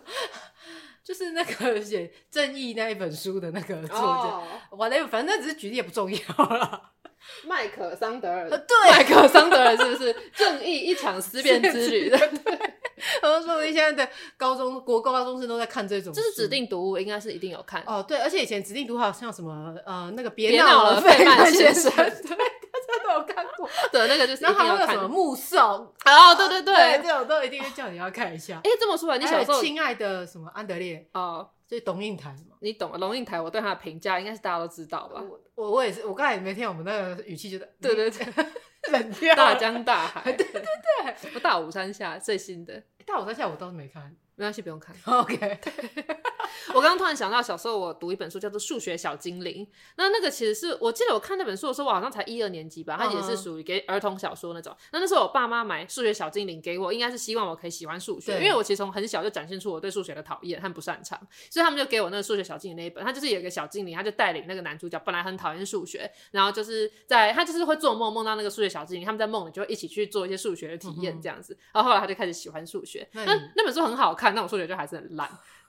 就是那个写正义那一本书的那个作者。我那反正只是举例，也不重要了。麦克桑德尔，[LAUGHS] 对，麦克桑德尔是不是正义一场思辨之旅？[LAUGHS] 对，我都说，你现在的高中国高中生都在看这种，这是指定读物，应该是一定有看哦。对，而且以前指定读物好像什么呃，那个别闹了，费曼先生，对，大家都有看过。[LAUGHS] 对，那个就是，[LAUGHS] 然后还有什么目送，[LAUGHS] 哦，对对对，这种都一定会叫你要看一下。哎，这么说来，你小时候亲爱的什么安德烈哦。就龙应台嘛，你懂龙应台，我对他的评价应该是大家都知道吧？我我也是，我刚才也没听我们那个语气，觉得对对对，冷掉。大江大海，[LAUGHS] 对对对，我大武山下最新的。大武山下我倒是没看。没关系，不用看。OK，我刚刚突然想到，小时候我读一本书叫做《数学小精灵》，那那个其实是我记得我看那本书的时候，我好像才一二年级吧，它也是属于给儿童小说那种。那那时候我爸妈买《数学小精灵》给我，应该是希望我可以喜欢数学，因为我其实从很小就展现出我对数学的讨厌和不擅长，所以他们就给我那个《数学小精灵》那一本。他就是有一个小精灵，他就带领那个男主角，本来很讨厌数学，然后就是在他就是会做梦，梦到那个数学小精灵，他们在梦里就会一起去做一些数学的体验这样子。嗯、然后后来他就开始喜欢数学。那那本书很好看，但我数学就还是很。烂，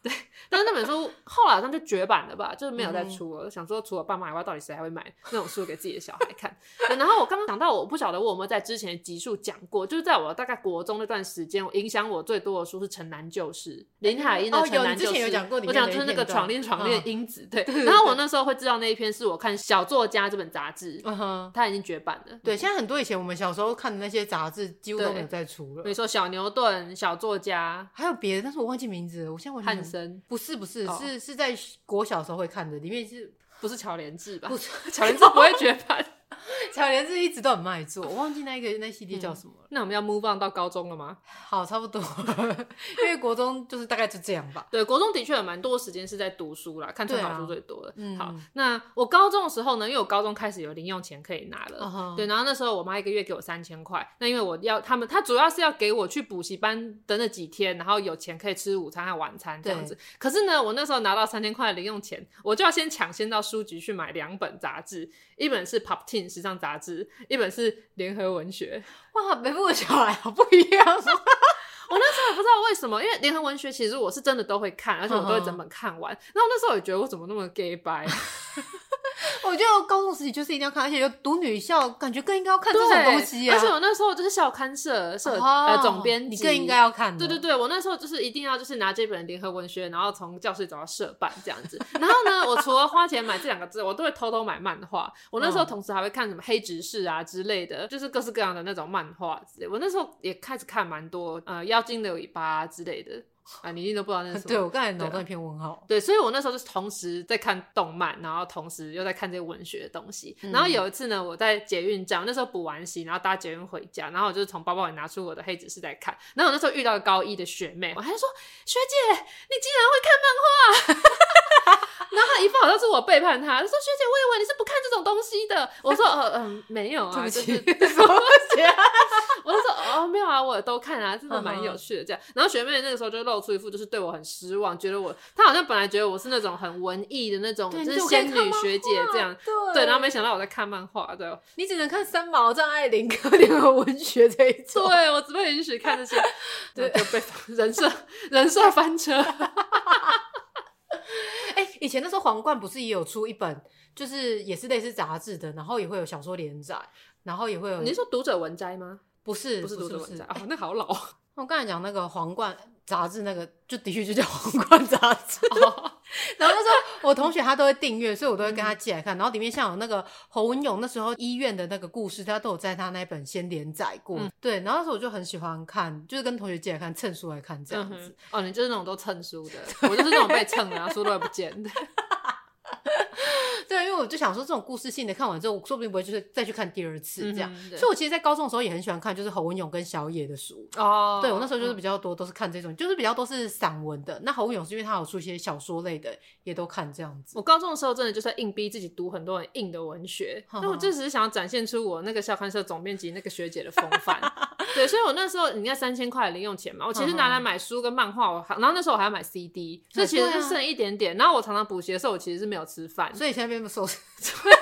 对，但是那本书后来好像就绝版了吧，就是没有再出了。嗯、想说除了爸妈以外，到底谁还会买那种书给自己的小孩看？[LAUGHS] 然后我刚刚讲到，我不晓得我有没有在之前的集数讲过，就是在我大概国中那段时间，影响我最多的书是《城南旧事》，林海音的《城南旧事》。哦，有，你之前有讲过，我讲就是那个闯恋闯恋英子，对。然后我那时候会知道那一篇是我看《小作家》这本杂志，嗯哼，它已经绝版了。对，现在很多以前我们小时候看的那些杂志，几乎都没有再出了。比如说《小牛顿》《小作家》，还有别的，但是我忘记名字了。我现在忘记。不是不是、oh. 是是在国小时候会看的，里面是不是乔莲志吧？不是 [LAUGHS] 乔莲志不会 [LAUGHS] 绝版。[LAUGHS] 巧莲子一直都很卖座，我忘记那个那系列叫什么了。那我们要 move on 到高中了吗？好，差不多，因为国中就是大概就这样吧。[LAUGHS] 对，国中的确有蛮多时间是在读书啦，看参考书最多的。嗯，好，那我高中的时候呢，因为我高中开始有零用钱可以拿了，uh huh. 对，然后那时候我妈一个月给我三千块，那因为我要他们，他主要是要给我去补习班的那几天，然后有钱可以吃午餐和晚餐这样子。可是呢，我那时候拿到三千块的零用钱，我就要先抢先到书局去买两本杂志，一本是 Pop Teen 时尚杂志，一本是联合文学。哇，北部的小孩好不一样。我那时候也不知道为什么，因为联合文学其实我是真的都会看，而且我都会整本看完。然后那时候也觉得我怎么那么 gay 白。[LAUGHS] [LAUGHS] 我觉得高中时期就是一定要看，而且有读女校，感觉更应该要看这种东西啊。而且我那时候就是校刊社社呃总编辑，你更应该要看。对对对，我那时候就是一定要就是拿这本联合文学，然后从教室走到社办这样子。然后呢，我除了花钱买这两个字，我都会偷偷买漫画。我那时候同时还会看什么黑执事啊之类的，就是各式各样的那种漫画之类。我那时候也开始看蛮多呃妖精的尾巴之类的。[LAUGHS] 啊，你一定都不知道那是什么。对，我刚才脑袋一片问号。对，所以我那时候就是同时在看动漫，然后同时又在看这些文学的东西。嗯、然后有一次呢，我在捷运站，那时候补完习，然后搭捷运回家，然后我就是从包包里拿出我的黑执事在看。然后我那时候遇到高一的学妹，我还说：“学姐，你竟然会看漫画！” [LAUGHS] [LAUGHS] 然后他一副好像是我背叛他，他说：“学姐，我以为你是不看这种东西的。”我说：“呃嗯，没有啊，就是什么 [LAUGHS] 我就说：“哦，没有啊，我都看啊，真的蛮有趣的。”这样，然后学妹那个时候就露出一副就是对我很失望，觉得我她好像本来觉得我是那种很文艺的那种，就是仙女学姐这样，对，对，然后没想到我在看漫画，对，你只能看三毛、张爱玲、可怜和文学这一种，[LAUGHS] 对我只被允许看这些，对，就被人设人设翻车。哎、欸，以前那时候皇冠不是也有出一本，就是也是类似杂志的，然后也会有小说连载，然后也会有。你是说读者文摘吗？不是，不是读者文摘啊，那好老。我刚才讲那个皇冠杂志，那个就的确就叫 [LAUGHS] 皇冠杂志。哦、[LAUGHS] 然后那时候我同学他都会订阅，所以我都会跟他借来看。然后里面像有那个侯文勇那时候医院的那个故事，他都有在他那本先连载过。嗯、对，然后那时候我就很喜欢看，就是跟同学借来看，蹭书来看这样子。哦，你就是那种都蹭书的，我就是那种被蹭的，然后书都会不见的。[LAUGHS] 对，因为我就想说，这种故事性的看完之后，我说不定不会就是再去看第二次这样。嗯、所以，我其实，在高中的时候也很喜欢看，就是侯文勇跟小野的书。哦，对我那时候就是比较多都是看这种，嗯、就是比较多是散文的。那侯文勇是因为他有出一些小说类的，也都看这样子。我高中的时候真的就是硬逼自己读很多很硬的文学，那我就只是想要展现出我那个校刊社总编辑那个学姐的风范。[LAUGHS] 对，所以我那时候你看三千块的零用钱嘛，我其实拿来买书跟漫画，我还然后那时候我还要买 CD，所以其实就剩一点点。然后我常常补习的时候，我其实是没有吃饭，所以现在变不瘦。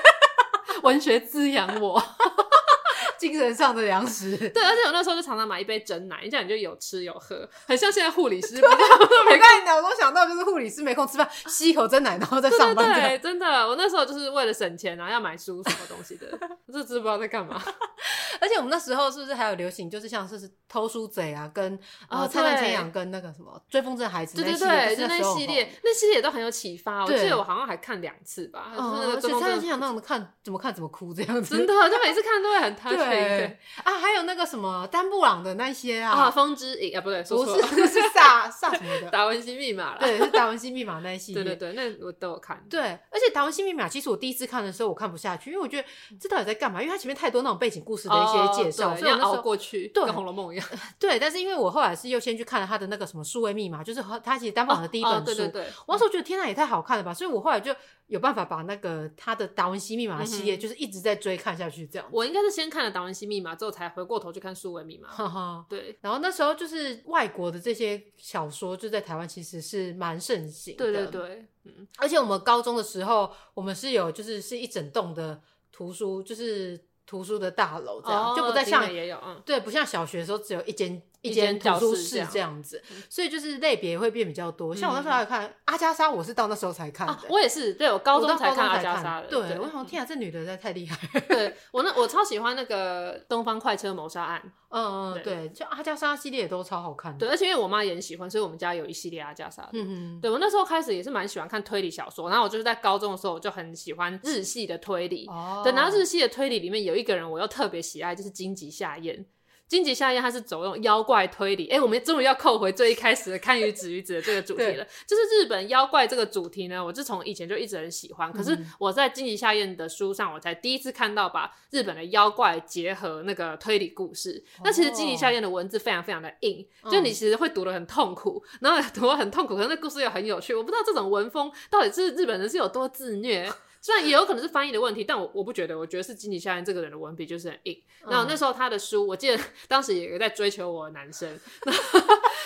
[LAUGHS] 文学滋养我。精神上的粮食，[LAUGHS] 对，而且我那时候就常常买一杯真奶，这样你就有吃有喝，很像现在护理师。[LAUGHS] 我刚才脑中想到就是护理师没空吃饭，吸一口真奶然后再上班。对，真的，我那时候就是为了省钱，然后要买书什么东西的，我就知不知道在干嘛。[LAUGHS] 而且我们那时候是不是还有流行，就是像是偷书贼啊，跟呃灿烂千阳跟那个什么追风筝孩子，对对对，就那系列，那系列都很有启发。我记得我好像还看两次吧，就是那个灿烂千阳那种看怎么看怎么哭这样子，真的，就每次看都会很他对。对啊，还有那个什么丹布朗的那些啊，啊，风之影啊，不对，不是，是萨萨什么的，[LAUGHS] 达文西密码了，对，是达文西密码那一系列，对对对，那我都有看。对，而且达文西密码，其实我第一次看的时候，我看不下去，因为我觉得这到底在干嘛？因为它前面太多那种背景故事的一些介绍，所以要熬过去，对，跟《红楼梦》一样。[LAUGHS] 对，但是因为我后来是又先去看了他的那个什么数位密码，就是他其实丹布朗的第一本书，对对对，我那时候觉得天呐，也太好看了吧，所以我后来就。有办法把那个他的达文西密码系列，就是一直在追看下去这样。我应该是先看了达文西密码之后，才回过头去看数位密码。哈哈对。然后那时候就是外国的这些小说，就在台湾其实是蛮盛行的。对对对，嗯。而且我们高中的时候，我们是有就是是一整栋的图书，就是图书的大楼这样，就不再像也有，嗯，对，不像小学的时候只有一间。一间图书室这样子，所以就是类别会变比较多。像我那时候还看阿加莎，我是到那时候才看的。我也是，对我高中才看阿加莎的。对，我想天啊，这女的太厉害。对我那我超喜欢那个《东方快车谋杀案》。嗯嗯，对，就阿加莎系列也都超好看。对，而且因为我妈也很喜欢，所以我们家有一系列阿加莎的。嗯嗯。对我那时候开始也是蛮喜欢看推理小说，然后我就是在高中的时候我就很喜欢日系的推理。哦。对，然后日系的推理里面有一个人我又特别喜爱，就是金吉夏彦。荆棘夏彦他是走那种妖怪推理，哎、欸，我们终于要扣回最一开始的堪舆子鱼子的这个主题了。就是日本妖怪这个主题呢，我自从以前就一直很喜欢。可是我在荆棘夏彦的书上，我才第一次看到把日本的妖怪结合那个推理故事。哦、那其实荆棘夏彦的文字非常非常的硬，哦、就你其实会读得很痛苦，然后读得很痛苦，可是那故事又很有趣。我不知道这种文风到底是日本人是有多自虐。虽然也有可能是翻译的问题，但我我不觉得，我觉得是荆棘夏彦这个人的文笔就是很硬。然后那时候他的书，我记得 [LAUGHS] 当时也有在追求我的男生，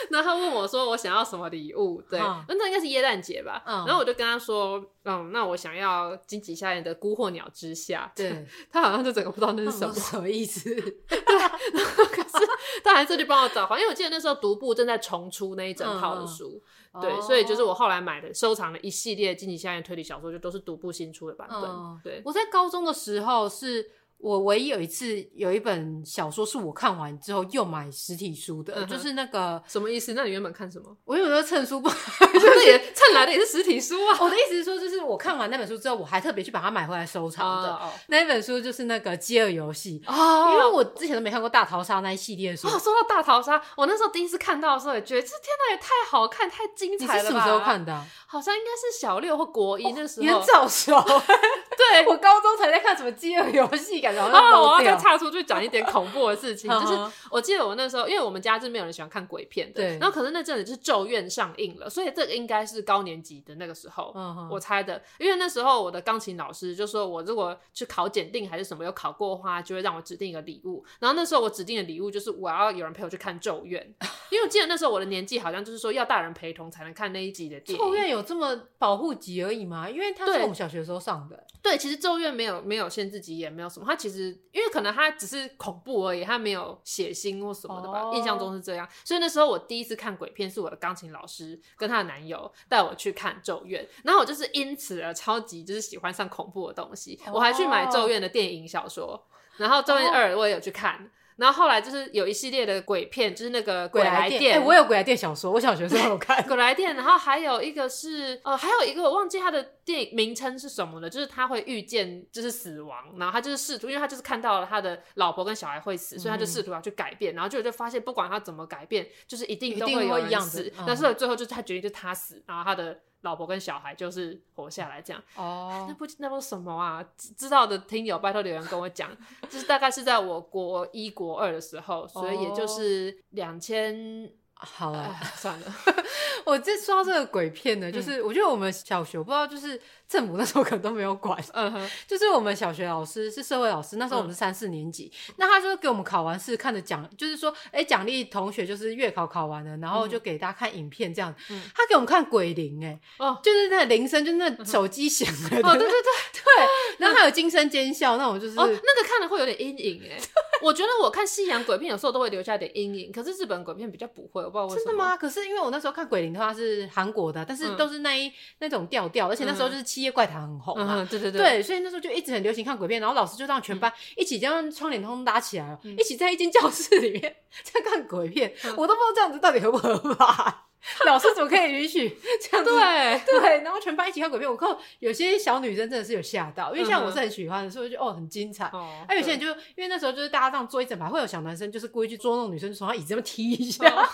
那他问我说我想要什么礼物，对，那应该是耶诞节吧。然后我就跟他说，嗯，那我想要荆棘夏彦的《孤惑鸟之下》。对，[LAUGHS] 他好像就整个不知道那是什么什么意思。[LAUGHS] 对，可是他还是去帮我找，因为我记得那时候读部正在重出那一整套的书。对，所以就是我后来买的、收藏了一系列荆棘夏彦推理小说，就都是独步新出的版本。对，我在高中的时候是我唯一有一次有一本小说是我看完之后又买实体书的，嗯、就是那个什么意思？那你原本看什么？我有时候蹭书不，[LAUGHS] 就是也蹭来的也是实体书啊。我的意思是说，就是我看完那本书之后，我还特别去把它买回来收藏的。哦哦、那一本书就是那个《饥饿游戏》哦，因为我之前都没看过大逃杀那一系列书。哦，说到大逃杀，我那时候第一次看到的时候也觉得，这天哪，也太好看，太精彩了吧！你是什么时候看的？好像应该是小六或国一那时候。你很早熟。[LAUGHS] 对，我高中才在看什么《饥饿游戏》，感觉好像。我要再岔出去讲一点恐怖的事情，[LAUGHS] 就是我记得我那时候，因为我们家是没有人喜欢看鬼片的，对。然后可是那阵子就是《咒怨》上映了，所以这个应该是高年级的那个时候，我猜的。因为那时候我的钢琴老师就说，我如果去考检定还是什么有考过的话，就会让我指定一个礼物。然后那时候我指定的礼物就是我要有人陪我去看《咒怨 [LAUGHS]》，因为我记得那时候我的年纪好像就是说要大人陪同才能看那一集的电影。咒怨有这么保护级而已吗？因为它是我们小学时候上的。对，其实咒怨没有没有限制级，也没有什么。它其实因为可能他只是恐怖而已，他没有血腥或什么的吧。印象中是这样。所以那时候我第一次看鬼片，是我的钢琴老师跟她的男友带我去看咒怨，然后我就是因此而超级就是喜欢上恐怖的东西。我还去买咒怨的电影小说，然后咒怨二我也有去看。然后后来就是有一系列的鬼片，就是那个鬼来电。哎、欸，我有鬼来电小说，我小学时候有看 [LAUGHS] 鬼来电。然后还有一个是，呃，还有一个我忘记他的电影名称是什么了，就是他会遇见就是死亡，然后他就是试图，因为他就是看到了他的老婆跟小孩会死，所以他就试图要去改变，嗯、然后就就发现不管他怎么改变，就是一定都会有人死。但是最后就是他决定就是他死，然后他的。老婆跟小孩就是活下来这样哦，那不那不什么啊？知道的听友拜托留言跟我讲，就是大概是在我国一国二的时候，所以也就是两千。好了，呃、算了。[LAUGHS] 我这说到这个鬼片呢，就是我觉得我们小学我不知道，就是政府那时候可能都没有管。嗯哼，[LAUGHS] 就是我们小学老师是社会老师，那时候我们是三四年级，嗯、那他就给我们考完试看着奖，就是说，哎，奖励同学就是月考考完了，然后就给大家看影片这样。嗯，他给我们看鬼铃，哎，哦，就是那铃声，就是那手机响了。哦，对对对 [LAUGHS] 对。然后还有惊声尖叫，那种就是哦，那个看了会有点阴影，哎。我觉得我看西洋鬼片有时候都会留下点阴影，可是日本鬼片比较不会，我不知道为什么。真的吗？可是因为我那时候看鬼灵的话是韩国的，但是都是那一、嗯、那种调调，而且那时候就是《七夜怪谈》很红嘛、嗯，对对对，对，所以那时候就一直很流行看鬼片，然后老师就让全班一起将窗帘通通拉起来，嗯、一起在一间教室里面在看鬼片，嗯、我都不知道这样子到底合不合法。老师怎么可以允许这样子？对对，然后全班一起看鬼片，我靠，有些小女生真的是有吓到，因为像我是很喜欢的，所以就哦很精彩。哦，还有些人就因为那时候就是大家这样坐一整排，会有小男生就是故意去捉弄女生，从他椅子上面踢一下，哦，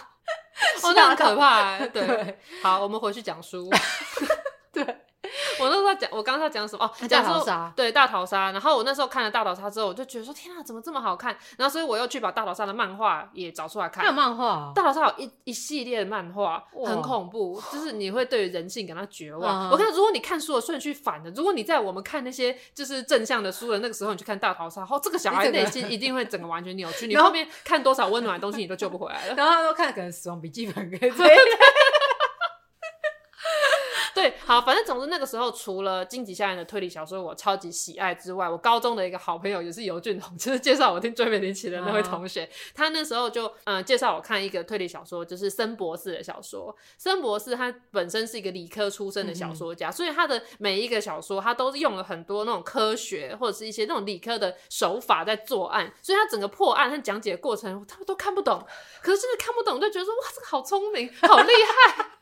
[LAUGHS] 那很可怕。对，好，我们回去讲书。[LAUGHS] 对。我那时候讲，我刚刚在讲什么？哦，大逃杀。对，大逃杀。然后我那时候看了大逃杀之后，我就觉得说，天啊，怎么这么好看？然后所以我又去把大逃杀的漫画也找出来看。还有漫画？大逃杀有一一系列的漫画，很恐怖，就是你会对人性感到绝望。我看，如果你看书的顺序反的，如果你在我们看那些就是正向的书的那个时候，你去看大逃杀，后这个小孩内心一定会整个完全扭曲。[LAUGHS] 你后面看多少温暖的东西，你都救不回来了。[LAUGHS] 然后他说看可能死亡笔记本可以。[LAUGHS] 对，好，反正总之那个时候，除了《荆棘夏彦》的推理小说我超级喜爱之外，我高中的一个好朋友也是尤俊彤，就是介绍我听《追美林奇》的那位同学，uh. 他那时候就嗯介绍我看一个推理小说，就是森博士的小说。森博士他本身是一个理科出身的小说家，嗯、所以他的每一个小说他都是用了很多那种科学或者是一些那种理科的手法在作案，所以他整个破案和讲解的过程他们都看不懂，可是真的看不懂就觉得说哇这个好聪明，好厉害。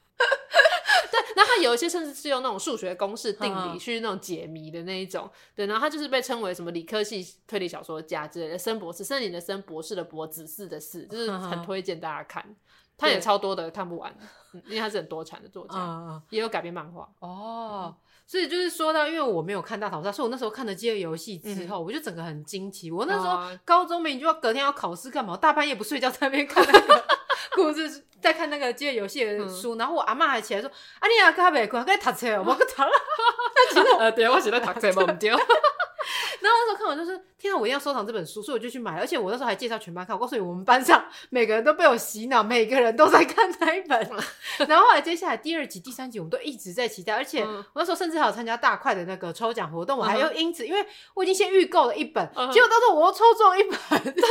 对，然后他有一些甚至是用那种数学公式定理去那种解谜的那一种，对，然后他就是被称为什么理科系推理小说家之类的，森博士，森林的森，博士的博，子嗣的嗣，就是很推荐大家看。他也超多的，看不完，因为他是很多产的作家，也有改编漫画。哦，所以就是说到，因为我没有看大逃杀，所以我那时候看了《饥饿游戏》之后，我就整个很惊奇。我那时候高中没，你就要隔天要考试干嘛？大半夜不睡觉在那边看那个。故事在看那个饥饿游戏的书，嗯、然后我阿妈还起来说：“啊，你阿哥还没困，该读册哦，我去读了。[LAUGHS] ”呃，对，我是在读册，忘唔掉。然后那时候看完就是，天啊，我一定要收藏这本书，所以我就去买了。而且我那时候还介绍全班看，我告诉你，我们班上每个人都被我洗脑，每个人都在看那一本。然后后来接下来第二集、第三集，我们都一直在期待。而且我那时候甚至还有参加大块的那个抽奖活动，我还要因此，因为我已经先预购了一本，结果到时候我又抽中一本，真的。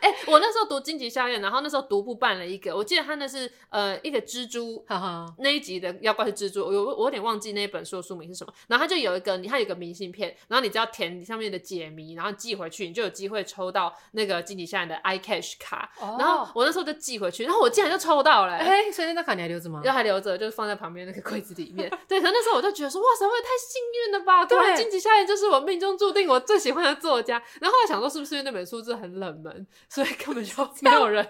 哎，我那时候读《荆棘夏彦》，然后那时候独步办了一个，我记得他那是呃一个蜘蛛那一集的妖怪是蜘蛛，我我有点忘记那一本书的书名是什么。然后他就有一个，他有一个明信片，然后你只要填上面的解谜，然后后寄回去，你就有机会抽到那个金棘夏彦的 iCash 卡。哦、然后我那时候就寄回去，然后我竟然就抽到了、欸。哎、欸，所以那张卡你还留着吗？就还留着，就是放在旁边那个柜子里面。对，可那时候我就觉得说，哇塞，我也太幸运了吧！对，金棘夏彦就是我命中注定我最喜欢的作家。然后后来想说，是不是因为那本书真的很冷门，所以根本就 [LAUGHS] 没有人，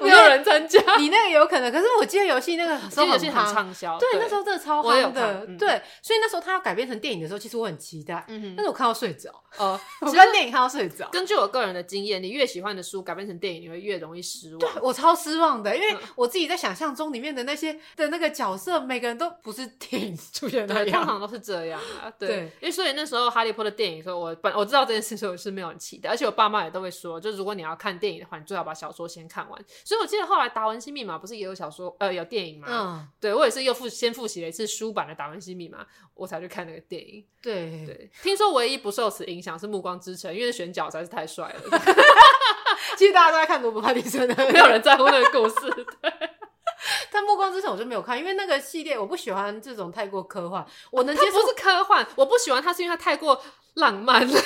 没有人参加。你那个有可能，可是我记得游戏那个 [LAUGHS] 时候很畅销，对，那时候真的超夯的。嗯、对，所以那时候他要改编成电影的时候，其实我很期待。嗯哼，但是我看到睡着。哦，[LAUGHS] 我看电影看到睡着。根据我个人的经验，你越喜欢的书改编成电影，你会越容易失望。对，我超失望的，因为我自己在想象中里面的那些的那个角色，每个人都不是电影出现的通常都是这样啊。对，对因为所以那时候哈利波特电影的时候，我本我知道这件事，所以我是没有很期待，而且我爸妈也都会说，就如果你要看电影的话，你最好把小说先看完。所以我记得后来《达文西密码》不是也有小说，呃，有电影吗？嗯，对我也是又复先复习了一次书版的《达文西密码》，我才去看那个电影。对对，听说唯一不受此影响是《暮光之城》，因为选角实在是太帅了。[LAUGHS] 其实大家都在看罗伯·派蒂森的，[LAUGHS] 没有人在乎那个故事。对，[LAUGHS] 但《暮光之城》我就没有看，因为那个系列我不喜欢这种太过科幻。我能接受，是科幻，我不喜欢它是因为它太过浪漫了。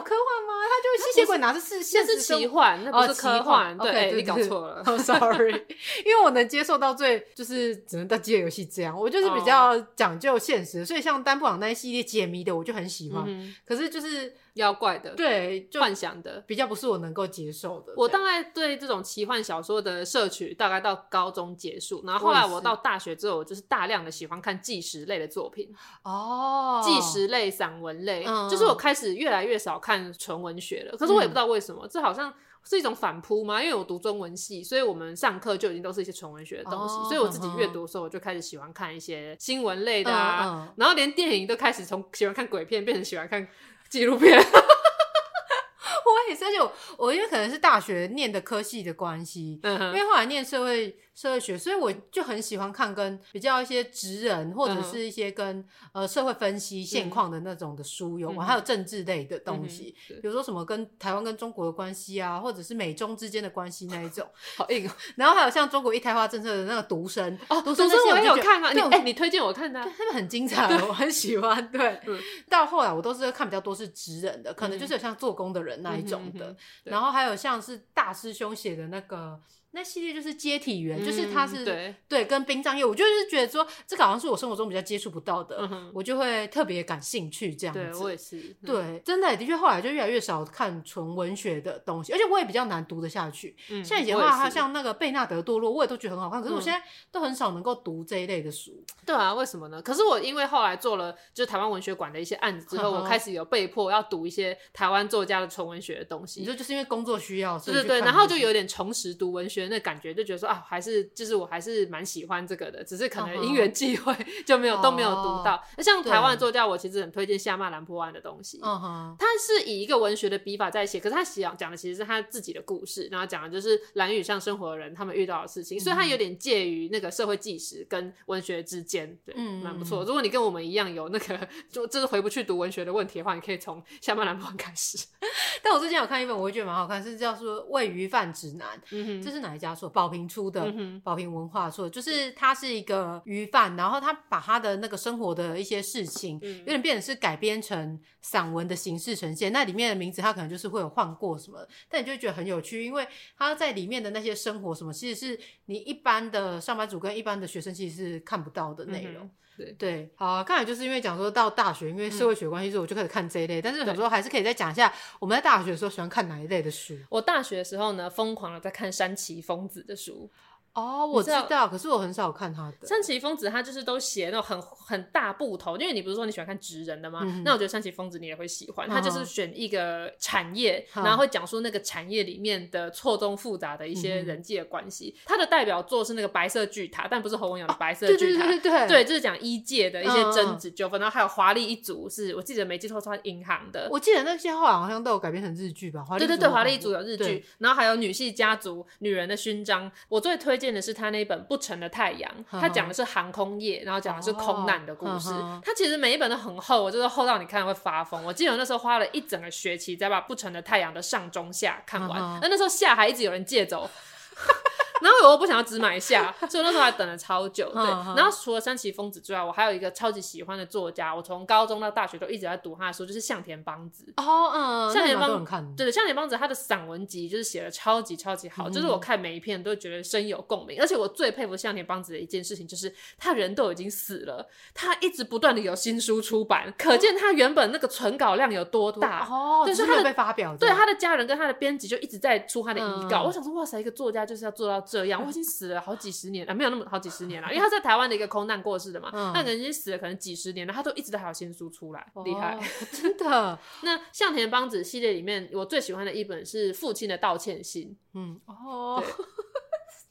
有科幻吗？他就吸血鬼拿的是现实是奇幻，那不是科幻。对，对，你搞错了。[LAUGHS] Oh, sorry，[LAUGHS] 因为我能接受到最就是只能到饥饿游戏这样，我就是比较讲究现实，所以像丹布朗那一系列解谜的我就很喜欢。可是就是妖怪的，对，幻想的。比较不是我能够接受的。我大概对这种奇幻小说的摄取大概到高中结束，然后后来我到大学之后，我就是大量的喜欢看纪实类的作品。哦，纪实类、散文类，就是我开始越来越少看纯文学了，可是我也不知道为什么，嗯、这好像是一种反扑吗？因为我读中文系，所以我们上课就已经都是一些纯文学的东西，哦、所以我自己阅读的时候，我就开始喜欢看一些新闻类的啊，然后连电影都开始从喜欢看鬼片变成喜欢看纪录片。[LAUGHS] 我也是，而且我，我因为可能是大学念的科系的关系，嗯、因为后来念社会。社会学，所以我就很喜欢看跟比较一些职人或者是一些跟呃社会分析现况的那种的书有关，还有政治类的东西，比如说什么跟台湾跟中国的关系啊，或者是美中之间的关系那一种，[LAUGHS] 好硬哦。然后还有像中国一胎化政策的那个独生哦，独生我也有看啊，你哎，你推荐我看的，他们很精 [LAUGHS] 彩，我很喜欢。对，[LAUGHS] 到后来我都是看比较多是职人的，可能就是有像做工的人那一种的，然后还有像是大师兄写的那个。那系列就是接体员，嗯、就是他是对对跟殡葬业，我就是觉得说这个好像是我生活中比较接触不到的，嗯、我就会特别感兴趣这样子。对，我也是。嗯、对，真的的确后来就越来越少看纯文学的东西，而且我也比较难读得下去。嗯、像以前的话，他像那个贝纳德堕落，我也都觉得很好看，可是我现在都很少能够读这一类的书。对啊，为什么呢？可是我因为后来做了就是台湾文学馆的一些案子之后，我开始有被迫要读一些台湾作家的纯文学的东西。你说就是因为工作需要，是对对，然后就有点重拾读文学那感觉，就觉得说。啊，还是就是我还是蛮喜欢这个的，只是可能因缘际会就没有、uh huh. 都没有读到。那、uh. 像台湾作家，我其实很推荐夏曼兰波安的东西。嗯哼、uh，huh. 他是以一个文学的笔法在写，可是他讲讲的其实是他自己的故事，然后讲的就是蓝雨上生活的人他们遇到的事情，uh. 所以他有点介于那个社会纪实跟文学之间，对，蛮、uh. 不错。如果你跟我们一样有那个就就是回不去读文学的问题的话，你可以从夏曼兰波安开始。[LAUGHS] 但我最近有看一本，我会觉得蛮好看，是叫做《喂鱼饭指南》。嗯哼，这是哪一家说？宝瓶出的。嗯宝瓶文化说，就是他是一个鱼贩，然后他把他的那个生活的一些事情，嗯、有点变成是改编成散文的形式呈现。那里面的名字，他可能就是会有换过什么，但你就会觉得很有趣，因为他在里面的那些生活什么，其实是你一般的上班族跟一般的学生其实是看不到的内容。嗯对对，好、啊，刚才就是因为讲说到大学，因为社会学关系，所以我就开始看这一类。嗯、但是有时候还是可以再讲一下，我们在大学的时候喜欢看哪一类的书。我大学的时候呢，疯狂的在看山崎丰子的书。哦，我知道，可是我很少看他的。山崎丰子他就是都写那种很很大部头，因为你不是说你喜欢看职人的吗？嗯、那我觉得山崎丰子你也会喜欢，他就是选一个产业，嗯、然后会讲述那个产业里面的错综复杂的一些人际的关系。嗯、他的代表作是那个白色巨塔，但不是侯文咏的白色巨塔，哦、对对对对，对，就是讲医界的一些争执纠纷。嗯、然后还有华丽一族，是我记得没记错，是银行的。我记得那些后来好像都有改编成日剧吧？对对对，华丽一族有日剧，然后还有女系家族、女人的勋章。我最推荐的是他那本。不成的太阳，他讲的是航空业，然后讲的是空难的故事。他其实每一本都很厚，我就是厚到你看会发疯。我记得我那时候花了一整个学期才把不成的太阳的上中下看完，那那时候下还一直有人借走。[LAUGHS] 然后我又不想要只买下，所以那时候还等了超久。对，然后除了山崎丰子之外，我还有一个超级喜欢的作家，我从高中到大学都一直在读他的书，就是向田邦子。哦，嗯，向田邦子，对对，向田邦子他的散文集就是写的超级超级好，就是我看每一篇都觉得深有共鸣。而且我最佩服向田邦子的一件事情，就是他人都已经死了，他一直不断的有新书出版，可见他原本那个存稿量有多大。哦，就是他被发表，对他的家人跟他的编辑就一直在出他的遗稿。我想说，哇塞，一个作家就是要做到这样。我已经死了好几十年了，没有那么好几十年了，因为他在台湾的一个空难过世的嘛。那人已经死了可能几十年了，他都一直都还有新书出来，厉害，[LAUGHS] 真的。[LAUGHS] 那向田邦子系列里面，我最喜欢的一本是《父亲的道歉信》。嗯，哦。[LAUGHS]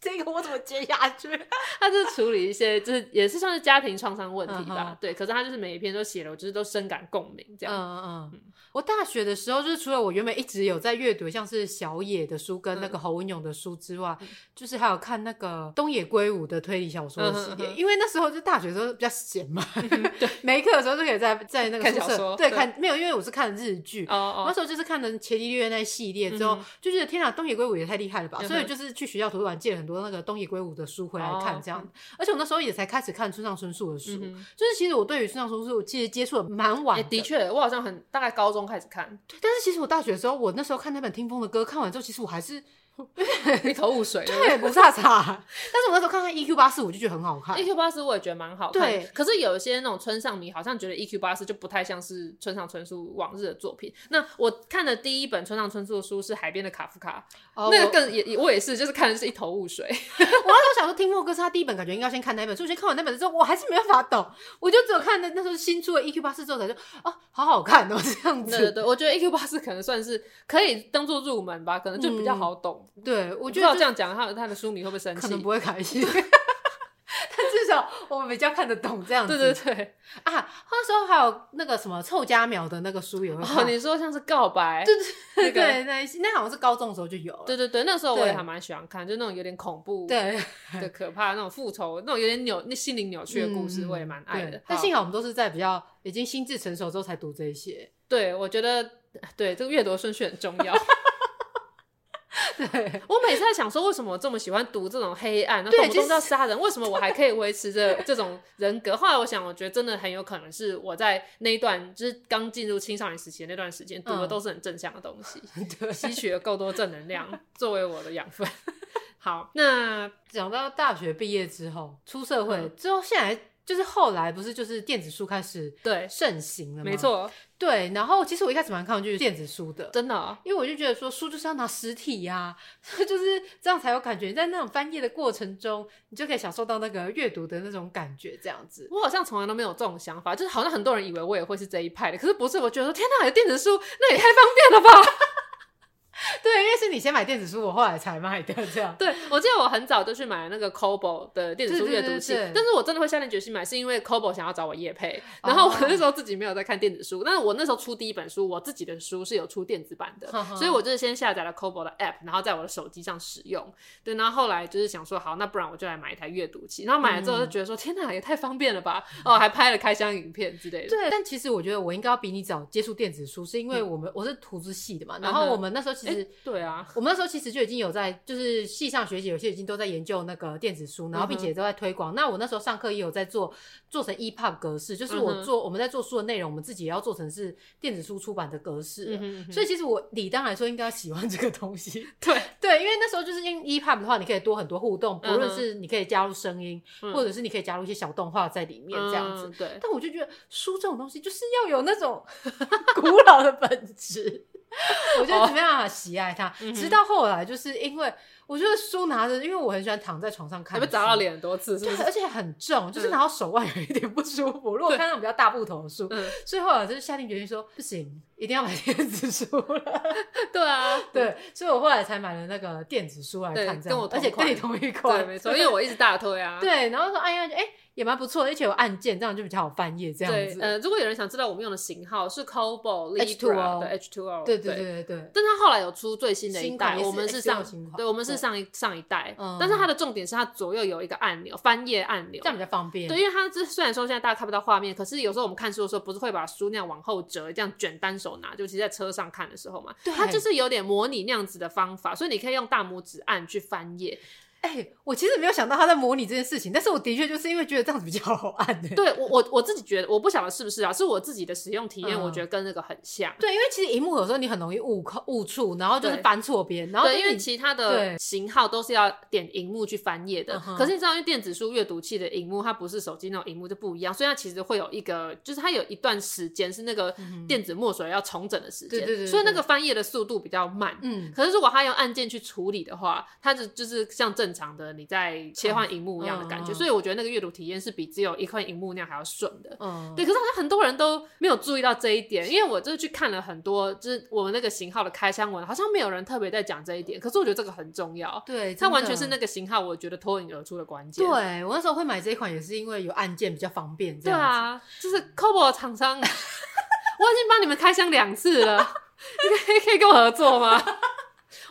这个我怎么接下去？他就是处理一些，就是也是算是家庭创伤问题吧。对，可是他就是每一篇都写了，我就是都深感共鸣这样。嗯嗯。我大学的时候，就是除了我原本一直有在阅读像是小野的书跟那个侯文勇的书之外，就是还有看那个东野圭吾的推理小说的系列。因为那时候就大学的时候比较闲嘛，对，[LAUGHS] 没课的时候就可以在在那个宿舍对看，没有，因为我是看日剧。哦，那时候就是看的《伽利略》那系列之后，就觉得天哪，东野圭吾也太厉害了吧！所以就是去学校图书馆借了很多那个东野圭吾的书回来看，这样。而且我那时候也才开始看村上春树的书，就是其实我对于村上春树其实接触的蛮晚。的确，我好像很大概高中开始看。但是其实我大学的时候，我那时候看那本听风的歌，看完之后，其实我还是。[LAUGHS] 一头雾水，[LAUGHS] 对，不差差。[LAUGHS] 但是我那时候看看 EQ 八四，我就觉得很好看。EQ 八四我也觉得蛮好看。对，可是有一些那种村上迷好像觉得 EQ 八四就不太像是村上春树往日的作品。那我看的第一本村上春树的书是《海边的卡夫卡》，那个更也我也是，就是看的是一头雾水。我那时候想说听莫哥是他第一本，感觉应该先看那本。所以先看完那本之后，我还是没办法懂。我就只有看那那时候新出的 EQ 八四之后，才说哦，好好看哦，这样子。对对，我觉得 EQ 八四可能算是可以当做入门吧，可能就比较好懂。对，我觉得。这样讲，他他的书迷会不会生气？可能不会开心，[LAUGHS] 但至少我们比较看得懂这样子。对对对啊，那时候还有那个什么臭家苗的那个书也会看。哦，你说像是告白？对对对，那那好像是高中的时候就有了。对对对，那时候我也还蛮喜欢看，就那种有点恐怖、对的可怕那种复仇，那种有点扭、那心灵扭曲的故事，我也蛮爱的。但幸好我们都是在比较已经心智成熟之后才读这些。对，我觉得对这个阅读顺序很重要。[LAUGHS] 对，我每次在想说，为什么我这么喜欢读这种黑暗，然后动不动就要杀人，为什么我还可以维持着这种人格？后来我想，我觉得真的很有可能是我在那一段就是刚进入青少年时期的那段时间读的都是很正向的东西，[LAUGHS] 对，吸取了够多正能量作为我的养分。好，[LAUGHS] 那讲到大学毕业之后，出社会之后，现在。就是后来不是就是电子书开始对盛行了吗？没错，对。然后其实我一开始蛮抗拒电子书的，真的、哦，因为我就觉得说书就是要拿实体呀、啊，[LAUGHS] 就是这样才有感觉。在那种翻页的过程中，你就可以享受到那个阅读的那种感觉，这样子。我好像从来都没有这种想法，就是好像很多人以为我也会是这一派的，可是不是。我觉得说天哪，有电子书，那也太方便了吧。[LAUGHS] 对，因为是你先买电子书，我后来才买的，这样。对，我记得我很早就去买了那个 Kobo 的电子书阅读器，但是我真的会下定决心买，是因为 Kobo 想要找我业配，然后我那时候自己没有在看电子书，但是我那时候出第一本书，我自己的书是有出电子版的，所以我就是先下载了 Kobo 的 App，然后在我的手机上使用。对，然后后来就是想说，好，那不然我就来买一台阅读器，然后买了之后就觉得说，天哪，也太方便了吧！哦，还拍了开箱影片之类的。对，但其实我觉得我应该要比你早接触电子书，是因为我们我是图资系的嘛，然后我们那时候其实对啊。我们那时候其实就已经有在，就是系上学姐有些已经都在研究那个电子书，然后并且都在推广。那我那时候上课也有在做，做成 EPUB 格式，就是我做我们在做书的内容，我们自己也要做成是电子书出版的格式。所以其实我理当来说应该要喜欢这个东西。[LAUGHS] 对对，因为那时候就是因为 EPUB 的话，你可以多很多互动，不论是你可以加入声音，或者是你可以加入一些小动画在里面这样子。对。但我就觉得书这种东西就是要有那种 [LAUGHS] 古老的本质。[LAUGHS] 我就没办法喜爱它，直到后来，就是因为我觉得书拿着，因为我很喜欢躺在床上看，被砸到脸很多次，是不是？而且很重，就是拿到手腕有一点不舒服。如果看那种比较大部头的书，所以后来就是下定决心说，不行，一定要买电子书了。[LAUGHS] 对啊，[LAUGHS] 对，所以我后来才买了那个电子书来看，这样，而且跟你同一款，对，没错，因为我一直大推啊。对，然后说，哎呀，哎。也蛮不错，而且有按键，这样就比较好翻页。这样子，呃，如果有人想知道我们用的型号是 Kobo Libra 的 H2O，对对对对对。但它后来有出最新的一代，我们是上，对，我们是上一上一代。但是它的重点是它左右有一个按钮，翻页按钮，这样比较方便。对，因为它这虽然说现在大家看不到画面，可是有时候我们看书的时候，不是会把书那样往后折，这样卷单手拿，就其实在车上看的时候嘛，它就是有点模拟那样子的方法，所以你可以用大拇指按去翻页。哎、欸，我其实没有想到他在模拟这件事情，但是我的确就是因为觉得这样子比较好按的。对我我我自己觉得，我不晓得是不是啊，是我自己的使用体验，我觉得跟那个很像。嗯、对，因为其实荧幕有时候你很容易误扣误触，然后就是翻错边，然后对，因为其他的型号都是要点荧幕去翻页的，可是你知道，因为电子书阅读器的荧幕它不是手机那种荧幕就不一样，所以它其实会有一个，就是它有一段时间是那个电子墨水要重整的时间，对对对，所以那个翻页的速度比较慢。嗯，可是如果它用按键去处理的话，它就就是像正常的你在切换荧幕一样的感觉，所以我觉得那个阅读体验是比只有一块荧幕那样还要顺的。嗯，对。可是好像很多人都没有注意到这一点，因为我就是去看了很多，就是我们那个型号的开箱文，好像没有人特别在讲这一点。可是我觉得这个很重要。对，它完全是那个型号，我觉得脱颖而出的关键。对，我那时候会买这一款，也是因为有按键比较方便。对啊，就是 Cobo 厂商，[LAUGHS] 我已经帮你们开箱两次了，你可以可以跟我合作吗？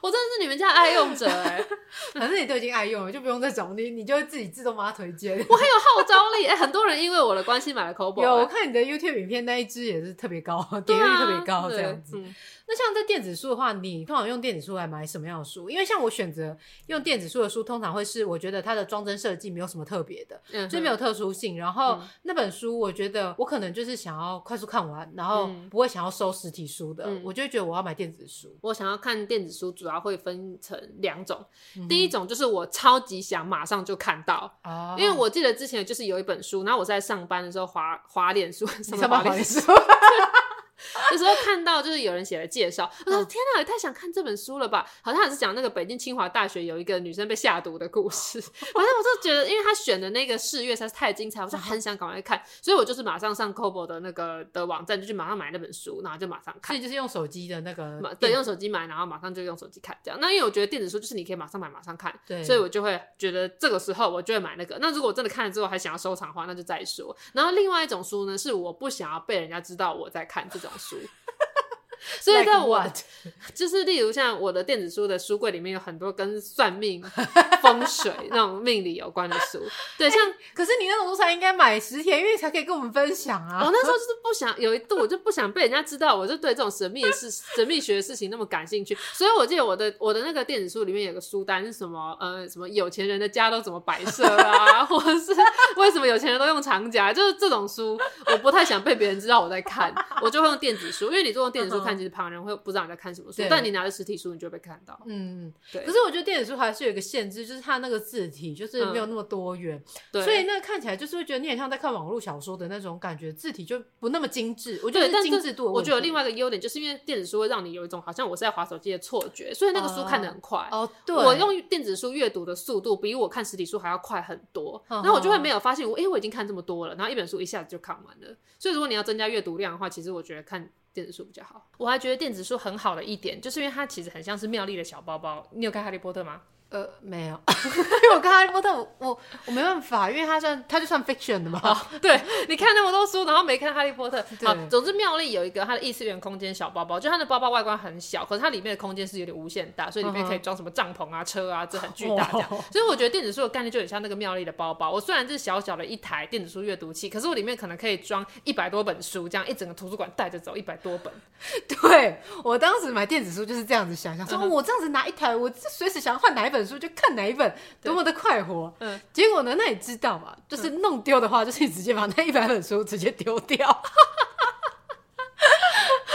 我真的是你们家爱用者 [LAUGHS] 哎、欸，反正你都已经爱用了，就不用再找你，你就会自己自动帮他推荐。[LAUGHS] 我很有号召力哎、欸，很多人因为我的关系买了 Kobo。有，我看你的 YouTube 影片那一支也是特别高，点击率特别高这样子。嗯那像在电子书的话，你通常用电子书来买什么样的书？因为像我选择用电子书的书，通常会是我觉得它的装帧设计没有什么特别的，嗯，就没有特殊性。然后、嗯、那本书，我觉得我可能就是想要快速看完，然后不会想要收实体书的，嗯、我就会觉得我要买电子书。我想要看电子书，主要会分成两种，嗯、第一种就是我超级想马上就看到，哦、因为我记得之前就是有一本书，然后我在上班的时候滑滑脸书，什么滑脸书。[LAUGHS] 有时候看到就是有人写了介绍，我说天哪，也太想看这本书了吧？好像也是讲那个北京清华大学有一个女生被下毒的故事。反正我就觉得，因为他选的那个试阅实在是太精彩，我就很想赶快看，所以我就是马上上 Kobo 的那个的网站，就去马上买那本书，然后就马上看。所以就是用手机的那个，对，用手机买，然后马上就用手机看这样。那因为我觉得电子书就是你可以马上买马上看，对，所以我就会觉得这个时候我就会买那个。那如果我真的看了之后还想要收藏的话，那就再说。然后另外一种书呢，是我不想要被人家知道我在看这种书。[LAUGHS] 所以在我就是例如像我的电子书的书柜里面有很多跟算命、风水 [LAUGHS] 那种命理有关的书。对，像、欸、可是你那种书才应该买实体，因为才可以跟我们分享啊。我那时候就是不想有一度我就不想被人家知道，我就对这种神秘的事、神秘学的事情那么感兴趣。所以我记得我的我的那个电子书里面有个书单是什么呃什么有钱人的家都怎么摆设啊，[LAUGHS] 或者是为什么有钱人都用长夹，就是这种书我不太想被别人知道我在看，我就会用电子书，因为你做用电子书看。其实旁人会不知道你在看什么书，但你拿着实体书，你就会被看到。嗯，对。可是我觉得电子书还是有一个限制，就是它那个字体就是没有那么多元，嗯、对。所以那个看起来就是会觉得你很像在看网络小说的那种感觉，字体就不那么精致。我觉得精致度，我觉得有另外一个优点，就是因为电子书会让你有一种好像我是在划手机的错觉，所以那个书看得很快。哦，对。我用电子书阅读的速度比我看实体书还要快很多，然后我就会没有发现我，哎、欸，我已经看这么多了，然后一本书一下子就看完了。所以如果你要增加阅读量的话，其实我觉得看。电子书比较好，我还觉得电子书很好的一点，就是因为它其实很像是妙丽的小包包。你有看《哈利波特》吗？呃，没有，[LAUGHS] 因为我看哈利波特，我我，我没办法，因为他算他就算 fiction 的嘛。[LAUGHS] 对，你看那么多书，然后没看哈利波特。好，总之妙丽有一个它的异次元空间小包包，就它的包包外观很小，可是它里面的空间是有点无限大，所以里面可以装什么帐篷啊、车啊，这很巨大这样。[LAUGHS] 所以我觉得电子书的概念就很像那个妙丽的包包。我虽然是小小的一台电子书阅读器，可是我里面可能可以装一百多本书，这样一整个图书馆带着走一百多本。对，我当时买电子书就是这样子想象，说我这样子拿一台，我随时想要换哪一本书就看哪一本。多么的快活，嗯，结果呢？那你知道嘛？就是弄丢的话，就是你直接把那一百本书直接丢掉。[LAUGHS]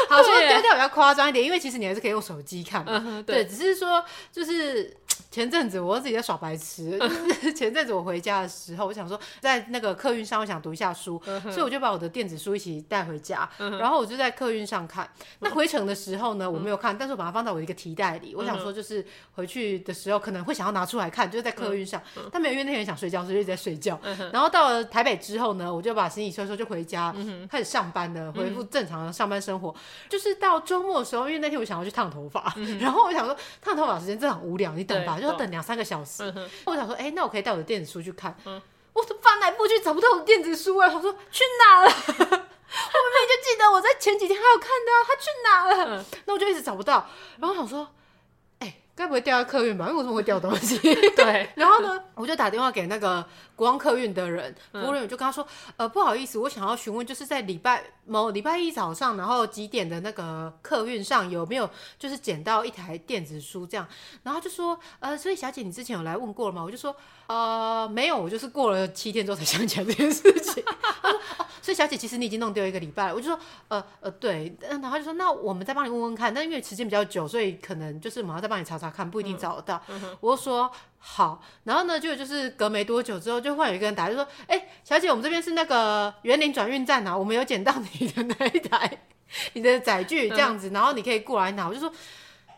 好，说丢掉比较夸张一点，因为其实你还是可以用手机看嘛。对，只是说就是。[TSK] 前阵子我自己在耍白痴，[LAUGHS] 就是前阵子我回家的时候，我想说在那个客运上，我想读一下书，所以我就把我的电子书一起带回家，然后我就在客运上看。[LAUGHS] 那回程的时候呢，我没有看，但是我把它放在我一个提袋里。我想说就是回去的时候可能会想要拿出来看，就是在客运上，但没有，因为那天想睡觉，所以一直在睡觉。然后到了台北之后呢，我就把行李收收就回家，开始上班了，恢复正常的上班生活。就是到周末的时候，因为那天我想要去烫头发，[LAUGHS] 然后我想说烫头发时间真的很无聊，你等吧。就要等两三个小时，嗯、我想说，哎、欸，那我可以带我的电子书去看。嗯、我翻来覆去找不到我的电子书啊！他说去哪了？[LAUGHS] 我明明就记得我在前几天还有看到他去哪了。嗯、那我就一直找不到。然后我想说，该不会掉在客运吧？因为我怎么会掉东西？[LAUGHS] 对。[LAUGHS] 然后呢，我就打电话给那个国光客运的人，服务人员就跟他说：“呃，不好意思，我想要询问，就是在礼拜某礼拜一早上，然后几点的那个客运上有没有就是捡到一台电子书这样？”然后就说：“呃，所以小姐，你之前有来问过了吗？”我就说：“呃，没有，我就是过了七天之后才想起来这件事情。[LAUGHS] ”他说：“哦，所以小姐，其实你已经弄丢一个礼拜了。”我就说：“呃呃，对。”然后就说：“那我们再帮你问问看。”但因为时间比较久，所以可能就是我们要再帮你查查看，不一定找得到。嗯嗯、我就说。好，然后呢，就就是隔没多久之后，就换有一个人打，就说：“哎、欸，小姐，我们这边是那个园林转运站啊，我们有捡到你的那一台，[LAUGHS] 你的载具这样子，然后你可以过来拿。”我就说：“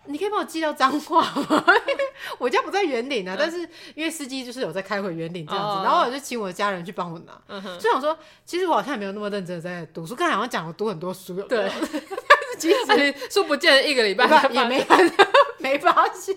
你可以帮我寄到彰化吗？[LAUGHS] 我家不在园林啊，但是因为司机就是有在开回园林这样子，然后我就请我的家人去帮我拿。就想说，其实我好像也没有那么认真的在读书，刚才好像讲我读很多书，对，[LAUGHS] [LAUGHS] 其实 [LAUGHS] 书不见一个礼拜也没看到。” [LAUGHS] 没发现，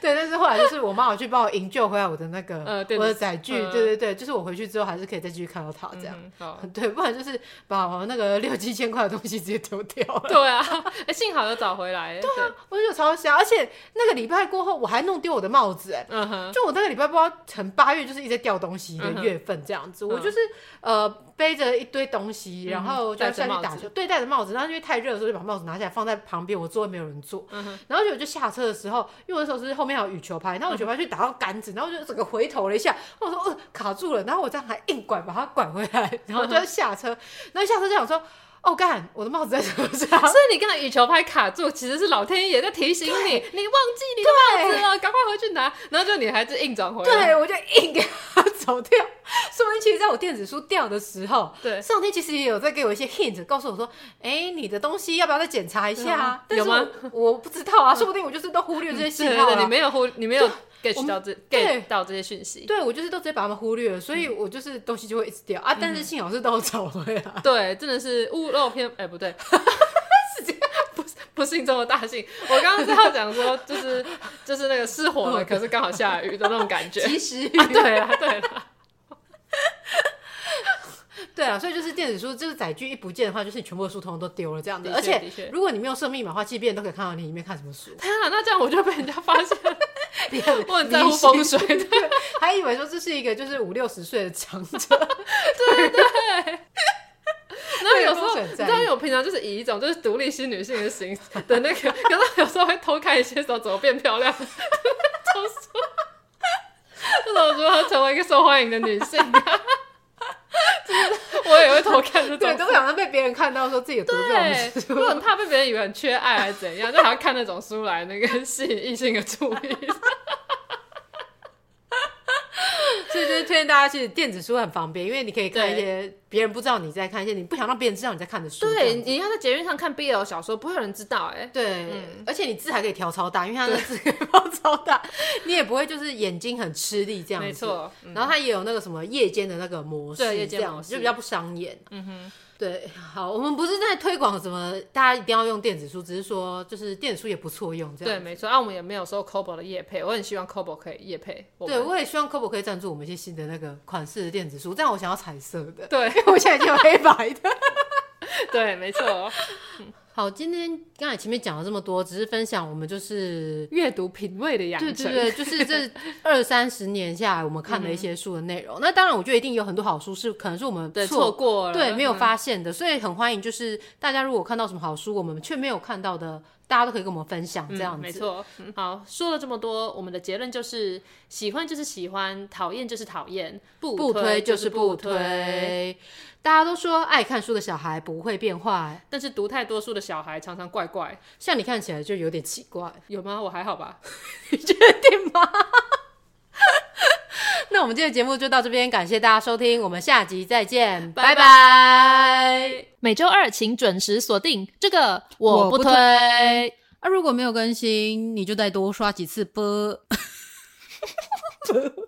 对，但是后来就是我妈有去帮我营救回来我的那个、呃、我的载具，呃、对对对，就是我回去之后还是可以再继续看到它这样，嗯、对，不然就是把我那个六七千块的东西直接丢掉了。对啊，哎，幸好有找回来。对啊，我就超想，而且那个礼拜过后我还弄丢我的帽子，哎、就我那个礼拜不知道从八月就是一直在掉东西的月份这样子，嗯、我就是呃背着一堆东西，然后就要下去打球，对，戴着帽子，然后因为太热的时候就把帽子拿下来放在旁边，我座位没有人坐，嗯、然后就我就下。车的时候，因为我那时候是后面还有羽球拍，然后羽球拍去打到杆子，然后我就整个回头了一下，我说呃卡住了，然后我这样还硬拐把它拐回来，然后就要下车，然后下车就想说。哦，干！我的帽子在车上，[LAUGHS] 所以你刚才羽球拍卡住，其实是老天爷在提醒你，你忘记你的帽子了，赶快回去拿。然后就你还是硬转回来，[LAUGHS] 对，我就硬给他走掉。说明其实在我电子书掉的时候，对，上天其实也有在给我一些 hint，告诉我说，哎、欸，你的东西要不要再检查一下？啊、有吗？我不知道啊，说不定我就是都忽略这些信号了。[LAUGHS] 你没有忽，你没有。Get 到这 get 到这些讯息，对，我就是都直接把他们忽略了，所以我就是东西就会一直掉。啊。但是幸好是都找回来，[LAUGHS] 对，真的是屋漏偏哎不对，是这样，不是不幸中的大幸。我刚刚是要讲说，就是就是那个失火了，可是刚好下雨的那种感觉，及时雨，对啊对啊。对啊，所以就是电子书，就是载具一不见的话，就是你全部的书通通都丢了这样子。而且如果你没有设密码的话，即便人都可以看到你里面看什么书。天啊，那这样我就被人家发现了。[LAUGHS] 你很我很在乎风水，[LAUGHS] 对，还以为说这是一个就是五六十岁的长者。对对。然后有时候，你知道，我平常就是以一种就是独立新女性的形的那个，可 [LAUGHS] 是有时候会偷看一些时候怎么变漂亮，就是说，这种如何成为一个受欢迎的女性。我也会偷看这种，对，都不想被别人看到说自己有读这种书，我很怕被别人以为很缺爱还是怎样，就好像看那种书来那个吸引异性的注意。所以就是推荐大家，其实电子书很方便，因为你可以看一些别人不知道你在看一些你不想让别人知道你在看的书。对，你要在捷运上看 BL 小说，不会有人知道哎。对，而且你字还可以调超大，因为它的字可以放超大，你也不会就是眼睛很吃力这样子。没错，然后它也有那个什么夜间的那个模式，对，夜间模式就比较不伤眼。嗯哼。对，好，我们不是在推广什么，大家一定要用电子书，只是说就是电子书也不错用，这样。对，没错。那、啊、我们也没有收 Kobo 的业配，我很希望 Kobo 可以业配。对，我也希望 Kobo 可以赞助我们一些新的那个款式的电子书，这样我想要彩色的。对，因为我现在已经有黑白的。[LAUGHS] 对，没错。好，今天刚才前面讲了这么多，只是分享我们就是阅读品味的养成，对对对，就是这二三十年下来我们看的一些书的内容。嗯、那当然，我觉得一定有很多好书是可能是我们错过了，对，没有发现的，嗯、所以很欢迎，就是大家如果看到什么好书，我们却没有看到的。大家都可以跟我们分享这样子，嗯、没错。好，说了这么多，我们的结论就是：喜欢就是喜欢，讨厌就是讨厌，不推就是不推。大家都说爱看书的小孩不会变坏，但是读太多书的小孩常常怪怪。像你看起来就有点奇怪，有吗？我还好吧？[LAUGHS] 你确定吗？那我们今天的节目就到这边，感谢大家收听，我们下集再见，拜拜。拜拜。每周二请准时锁定这个，我不推。啊，如果没有更新，你就再多刷几次播。[LAUGHS] [LAUGHS]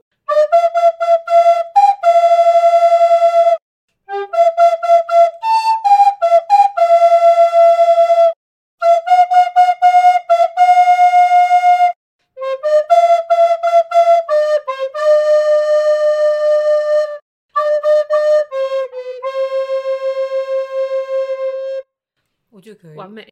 完美。